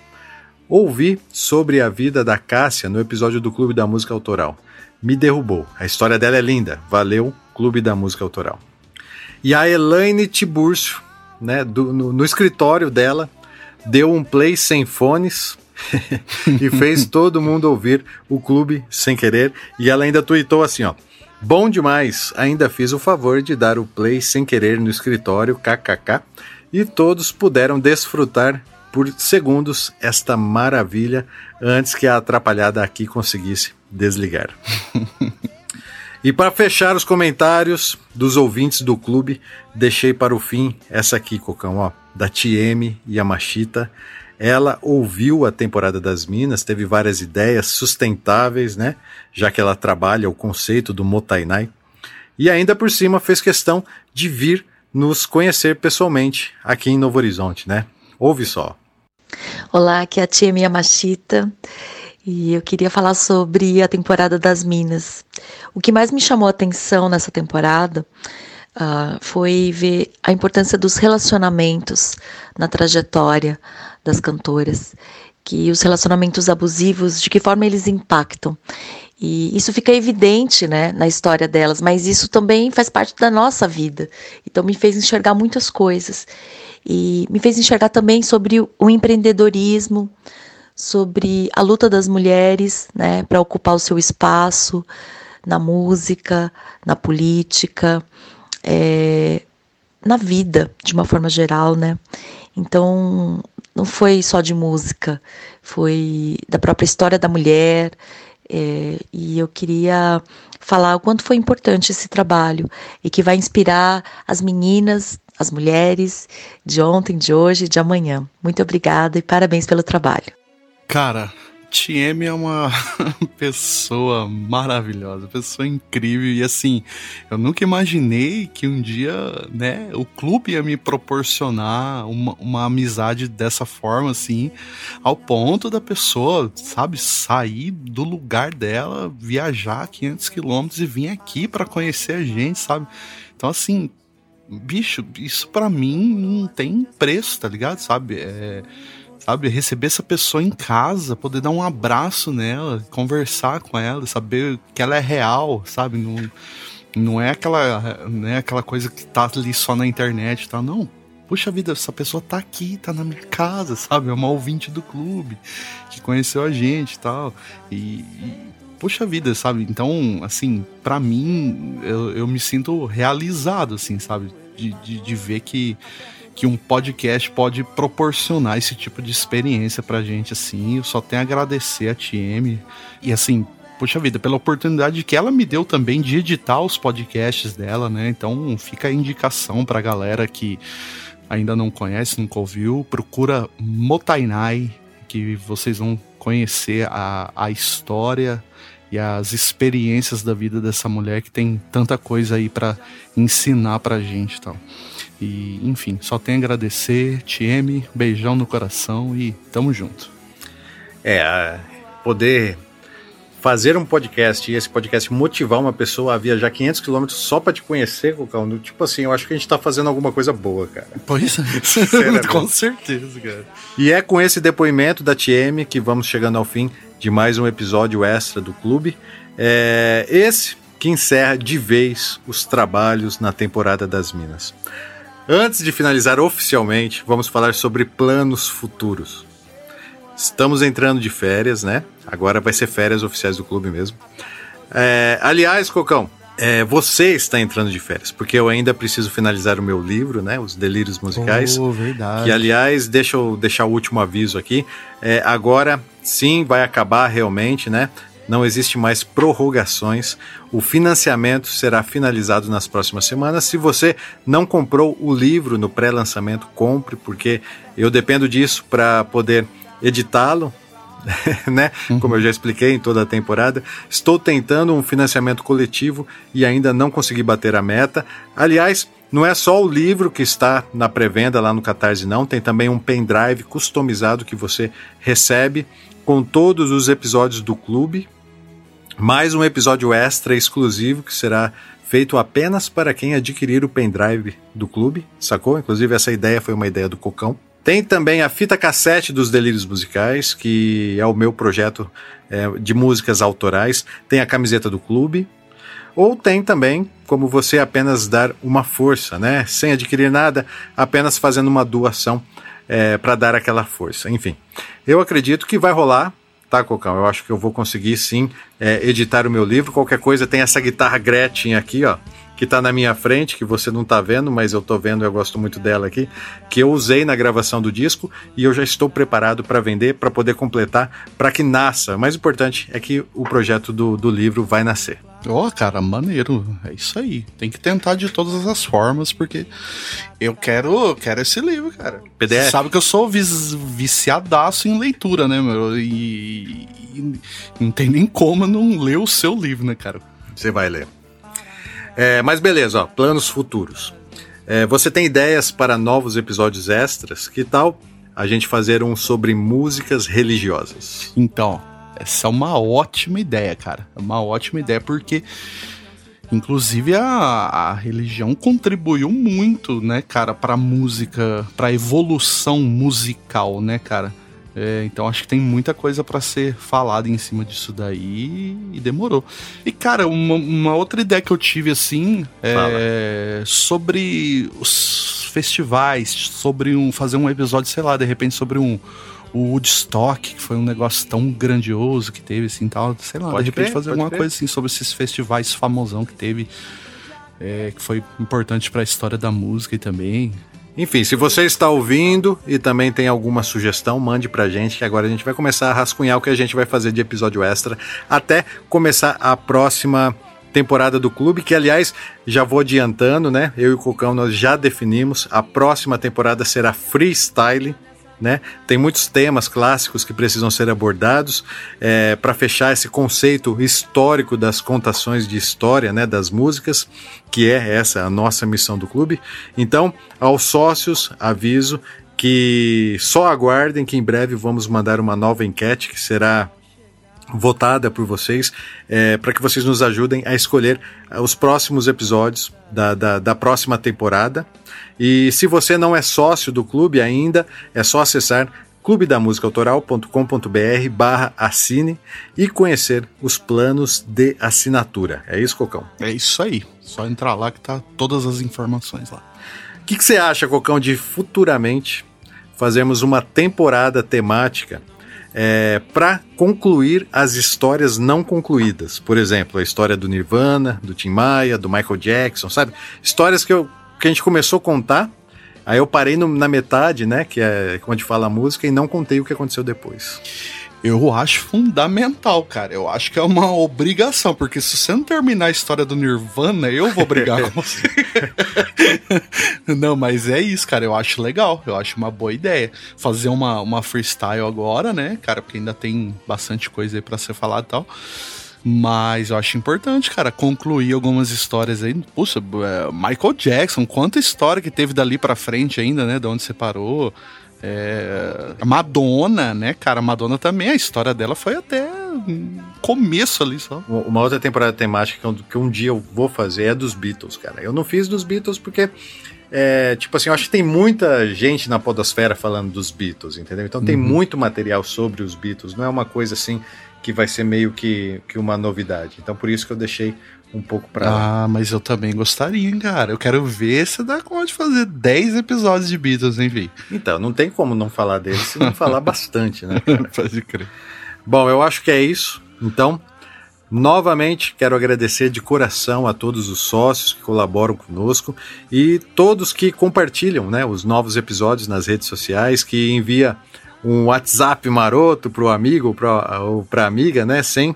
Ouvi sobre a vida da Cássia no episódio do Clube da Música Autoral. Me derrubou. A história dela é linda. Valeu, Clube da Música Autoral. E a Elaine Tiburcio, né, do- no, no escritório dela, deu um play sem fones [LAUGHS] e fez todo mundo ouvir o clube sem querer. E ela ainda tweetou assim, ó. Bom demais, ainda fiz o favor de dar o play sem querer no escritório, kkk, e todos puderam desfrutar por segundos esta maravilha antes que a atrapalhada aqui conseguisse desligar. [LAUGHS] E para fechar os comentários dos ouvintes do clube, deixei para o fim essa aqui, Cocão, ó, da TM Yamashita. Ela ouviu a temporada das Minas, teve várias ideias sustentáveis, né? Já que ela trabalha o conceito do Motainai. E ainda por cima fez questão de vir nos conhecer pessoalmente aqui em Novo Horizonte, né? Ouve só. Olá, aqui é a tia Miyamashita e eu queria falar sobre a temporada das Minas. O que mais me chamou a atenção nessa temporada ah, foi ver a importância dos relacionamentos na trajetória das cantoras, que os relacionamentos abusivos, de que forma eles impactam. E isso fica evidente né, na história delas, mas isso também faz parte da nossa vida. Então me fez enxergar muitas coisas. E me fez enxergar também sobre o empreendedorismo, sobre a luta das mulheres né, para ocupar o seu espaço na música, na política, eh, na vida, de uma forma geral, né? Então, não foi só de música, foi da própria história da mulher, é, e eu queria falar o quanto foi importante esse trabalho e que vai inspirar as meninas, as mulheres de ontem, de hoje e de amanhã. Muito obrigada e parabéns pelo trabalho. Cara, TM é uma [LAUGHS] pessoa maravilhosa, pessoa incrível e assim, eu nunca imaginei que um dia, né, o clube ia me proporcionar uma, uma amizade dessa forma, assim, ao ponto da pessoa, sabe, sair do lugar dela, viajar 500 quilômetros e vir aqui para conhecer a gente, sabe? Então, assim, bicho, isso pra mim não tem preço, tá ligado? Sabe? É sabe, receber essa pessoa em casa, poder dar um abraço nela, conversar com ela, saber que ela é real, sabe? Não, não é aquela, não é aquela coisa que tá ali só na internet, tá? Não. Puxa vida, essa pessoa tá aqui, tá na minha casa, sabe? É uma ouvinte do clube que conheceu a gente tal. E, e, poxa vida, sabe? Então, assim, pra mim, eu, eu me sinto realizado, assim, sabe? De, de, de ver que, que um podcast pode proporcionar esse tipo de experiência pra gente, assim. Eu só tenho a agradecer a TM. E, assim, poxa vida, pela oportunidade que ela me deu também de editar os podcasts dela, né? Então, fica a indicação pra galera que ainda não conhece, nunca ouviu, procura Motainai, que vocês vão conhecer a, a história e as experiências da vida dessa mulher que tem tanta coisa aí para ensinar pra gente, tal. E, enfim, só tenho a agradecer, TM, beijão no coração e tamo junto. É, poder fazer um podcast e esse podcast motivar uma pessoa a viajar 500 quilômetros só pra te conhecer, Cocão, tipo assim, eu acho que a gente tá fazendo alguma coisa boa, cara. Pois é, [LAUGHS] com certeza, cara. E é com esse depoimento da TM que vamos chegando ao fim de mais um episódio extra do clube. É esse que encerra de vez os trabalhos na temporada das Minas. Antes de finalizar oficialmente, vamos falar sobre planos futuros. Estamos entrando de férias, né? Agora vai ser férias oficiais do clube mesmo. É, aliás, Cocão, é, você está entrando de férias, porque eu ainda preciso finalizar o meu livro, né? Os Delírios Musicais. Oh, verdade. Que, aliás, deixa eu deixar o último aviso aqui. É, agora sim vai acabar realmente, né? Não existe mais prorrogações. O financiamento será finalizado nas próximas semanas. Se você não comprou o livro no pré-lançamento, compre, porque eu dependo disso para poder editá-lo, [LAUGHS] né? Como eu já expliquei em toda a temporada, estou tentando um financiamento coletivo e ainda não consegui bater a meta. Aliás, não é só o livro que está na pré-venda lá no Catarse, não. Tem também um pendrive customizado que você recebe com todos os episódios do clube, mais um episódio extra exclusivo que será feito apenas para quem adquirir o pendrive do clube, sacou? Inclusive, essa ideia foi uma ideia do Cocão. Tem também a fita cassete dos Delírios Musicais, que é o meu projeto é, de músicas autorais. Tem a camiseta do clube. Ou tem também como você apenas dar uma força, né? Sem adquirir nada, apenas fazendo uma doação é, para dar aquela força. Enfim, eu acredito que vai rolar, tá, Cocão? Eu acho que eu vou conseguir sim é, editar o meu livro. Qualquer coisa, tem essa guitarra Gretchen aqui, ó, que tá na minha frente, que você não tá vendo, mas eu tô vendo, eu gosto muito dela aqui, que eu usei na gravação do disco e eu já estou preparado para vender, para poder completar, para que nasça. O mais importante é que o projeto do, do livro vai nascer. Ó, cara, maneiro. É isso aí. Tem que tentar de todas as formas, porque eu quero, eu quero esse livro, cara. PDF? Você sabe que eu sou viciadaço em leitura, né, meu? E, e não tem nem como eu não ler o seu livro, né, cara? Você vai ler. É, mas beleza, ó, planos futuros. É, você tem ideias para novos episódios extras? Que tal a gente fazer um sobre músicas religiosas? Então, essa é uma ótima ideia, cara. É uma ótima ideia, porque inclusive a, a religião contribuiu muito, né, cara, pra música, pra evolução musical, né, cara. É, então acho que tem muita coisa pra ser falada em cima disso daí e demorou. E cara, uma, uma outra ideia que eu tive assim é sobre os festivais, sobre um fazer um episódio, sei lá, de repente sobre um o Woodstock, que foi um negócio tão grandioso que teve assim, tal, sei lá, Pode de repente crer, fazer alguma crer. coisa assim sobre esses festivais famosão que teve é, que foi importante pra história da música e também. Enfim, se você está ouvindo e também tem alguma sugestão, mande pra gente, que agora a gente vai começar a rascunhar o que a gente vai fazer de episódio extra até começar a próxima temporada do clube, que aliás, já vou adiantando, né? Eu e o Cocão nós já definimos, a próxima temporada será freestyle. Né? Tem muitos temas clássicos que precisam ser abordados é, para fechar esse conceito histórico das contações de história né, das músicas, que é essa a nossa missão do clube. Então, aos sócios, aviso que só aguardem que em breve vamos mandar uma nova enquete que será votada por vocês é, para que vocês nos ajudem a escolher eh, os próximos episódios da, da, da próxima temporada. E se você não é sócio do clube ainda, é só acessar clubedamusicaautoral.com.br barra assine e conhecer os planos de assinatura. É isso, Cocão? É isso aí. Só entrar lá que tá todas as informações lá. O que, que você acha, Cocão, de futuramente fazermos uma temporada temática é, para concluir as histórias não concluídas. Por exemplo, a história do Nirvana, do Tim Maia, do Michael Jackson, sabe? Histórias que, eu, que a gente começou a contar, aí eu parei no- na metade, né? Que é onde fala a música, e não contei o que aconteceu depois. Eu acho fundamental, cara. Eu acho que é uma obrigação, porque se você não terminar a história do Nirvana, eu vou brigar com você. [LAUGHS] não, mas é isso, cara. Eu acho legal. Eu acho uma boa ideia. Fazer uma, uma freestyle agora, né, cara? Porque ainda tem bastante coisa aí pra ser falado e tal. Mas eu acho importante, cara, concluir algumas histórias aí. Puxa, é, Michael Jackson, quanta história que teve dali pra frente ainda, né? De onde você parou. É, a Madonna, né, cara? A Madonna também, a história dela foi até começo ali só. Uma outra temporada temática que, eu- que um dia eu vou fazer é dos Beatles, cara. Eu não fiz dos Beatles porque, é, tipo assim, eu acho que tem muita gente na podosfera falando dos Beatles, entendeu? Então tem Uhum. muito material sobre os Beatles, não é uma coisa assim que vai ser meio que, que uma novidade. Então por isso que eu deixei um pouco pra lá. Ah, mas eu também gostaria, hein, cara. Eu quero ver se dá conta de fazer 10 episódios de Beatles, hein, Vi? Então, não tem como não falar deles se não falar [LAUGHS] bastante, né? cara? [LAUGHS] Pode crer. Bom, eu acho que é isso. Então, novamente quero agradecer de coração a todos os sócios que colaboram conosco e todos que compartilham, né, os novos episódios nas redes sociais, que envia um WhatsApp maroto pro amigo ou ou pra amiga, né, sem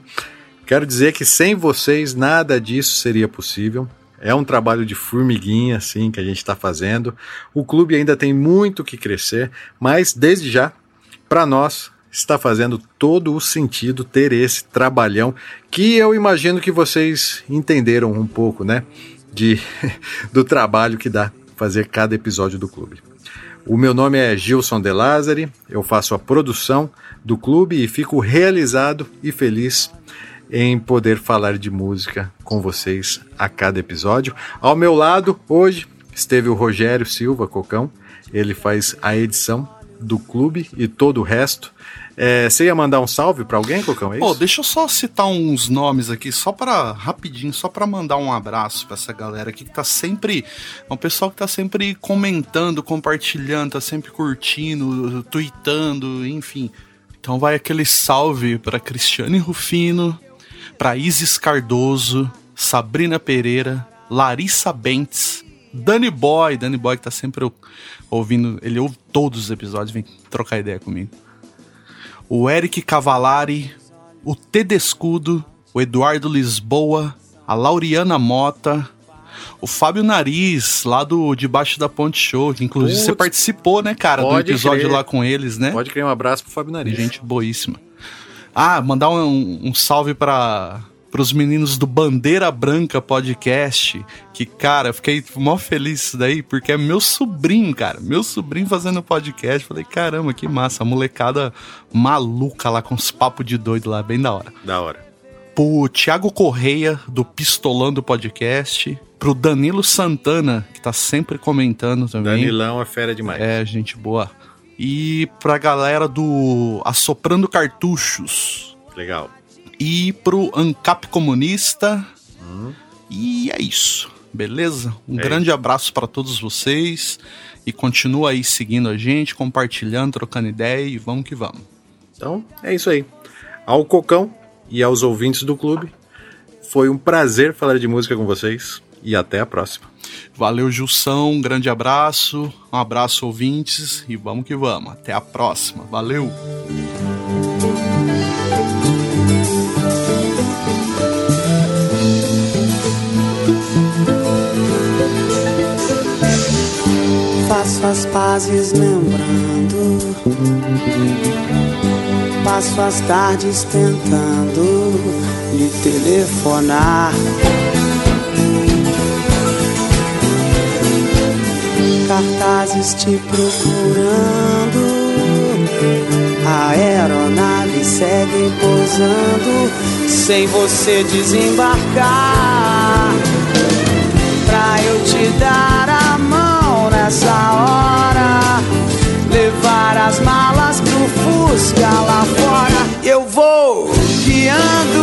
Quero dizer que sem vocês nada disso seria possível. É um trabalho de formiguinha, assim, que a gente está fazendo. O clube ainda tem muito que crescer, mas desde já, para nós, está fazendo todo o sentido ter esse trabalhão que eu imagino que vocês entenderam um pouco, né? De, [LAUGHS] do trabalho que dá fazer cada episódio do clube. O meu nome é Gilson De Lázari, eu faço a produção do clube e fico realizado e feliz em poder falar de música com vocês a cada episódio. Ao meu lado, hoje, esteve o Rogério Silva Cocão, ele faz a edição do clube e todo o resto. É, você ia mandar um salve para alguém, Cocão? É Pô, isso? deixa eu só citar uns nomes aqui, só para rapidinho, só para mandar um abraço pra essa galera aqui que tá sempre, é um pessoal que tá sempre comentando, compartilhando, tá sempre curtindo, tweetando, enfim. Então vai aquele salve pra Cristiane Rufino, pra Isis Cardoso, Sabrina Pereira, Larissa Bentes, Danny Boy, Danny Boy que tá sempre ou- ouvindo, ele ouve todos os episódios, vem trocar ideia comigo o Eric Cavalari, o Tedescudo, o Eduardo Lisboa, a Lauriana Mota, o Fábio Nariz, lá do Debaixo da Ponte Show, que inclusive Putz, você participou, né, cara, do episódio crer. lá com eles, né? Pode criar um abraço pro Fábio Nariz. Gente boíssima. Ah, mandar um, um salve para os meninos do Bandeira Branca Podcast. Que, cara, eu fiquei mó feliz isso daí, porque é meu sobrinho, cara. Meu sobrinho fazendo podcast. Falei, caramba, que massa. A molecada maluca lá com os papos de doido lá, bem da hora. Da hora. Pro Thiago Correia, do Pistolando Podcast. Pro Danilo Santana, que tá sempre comentando também. Danilão é fera demais. É, gente boa. E pra galera do Assoprando Cartuchos. Legal. E pro Ancap Comunista. E é isso, beleza? Um É grande abraço pra todos vocês. E continua aí seguindo a gente, compartilhando, trocando ideia e vamos que vamos. Então, é isso aí. Ao Cocão e aos ouvintes do clube, foi um prazer falar de música com vocês e até a próxima. Valeu, Gilson. Um grande abraço. Um abraço, ouvintes. E vamos que vamos. Até a próxima. Valeu. Faço as pazes lembrando. Passo as tardes tentando lhe telefonar. Cartazes te procurando. A aeronave segue pousando sem você desembarcar. Pra eu te dar a mão nessa hora, levar as malas pro Fusca lá fora. Eu vou guiando.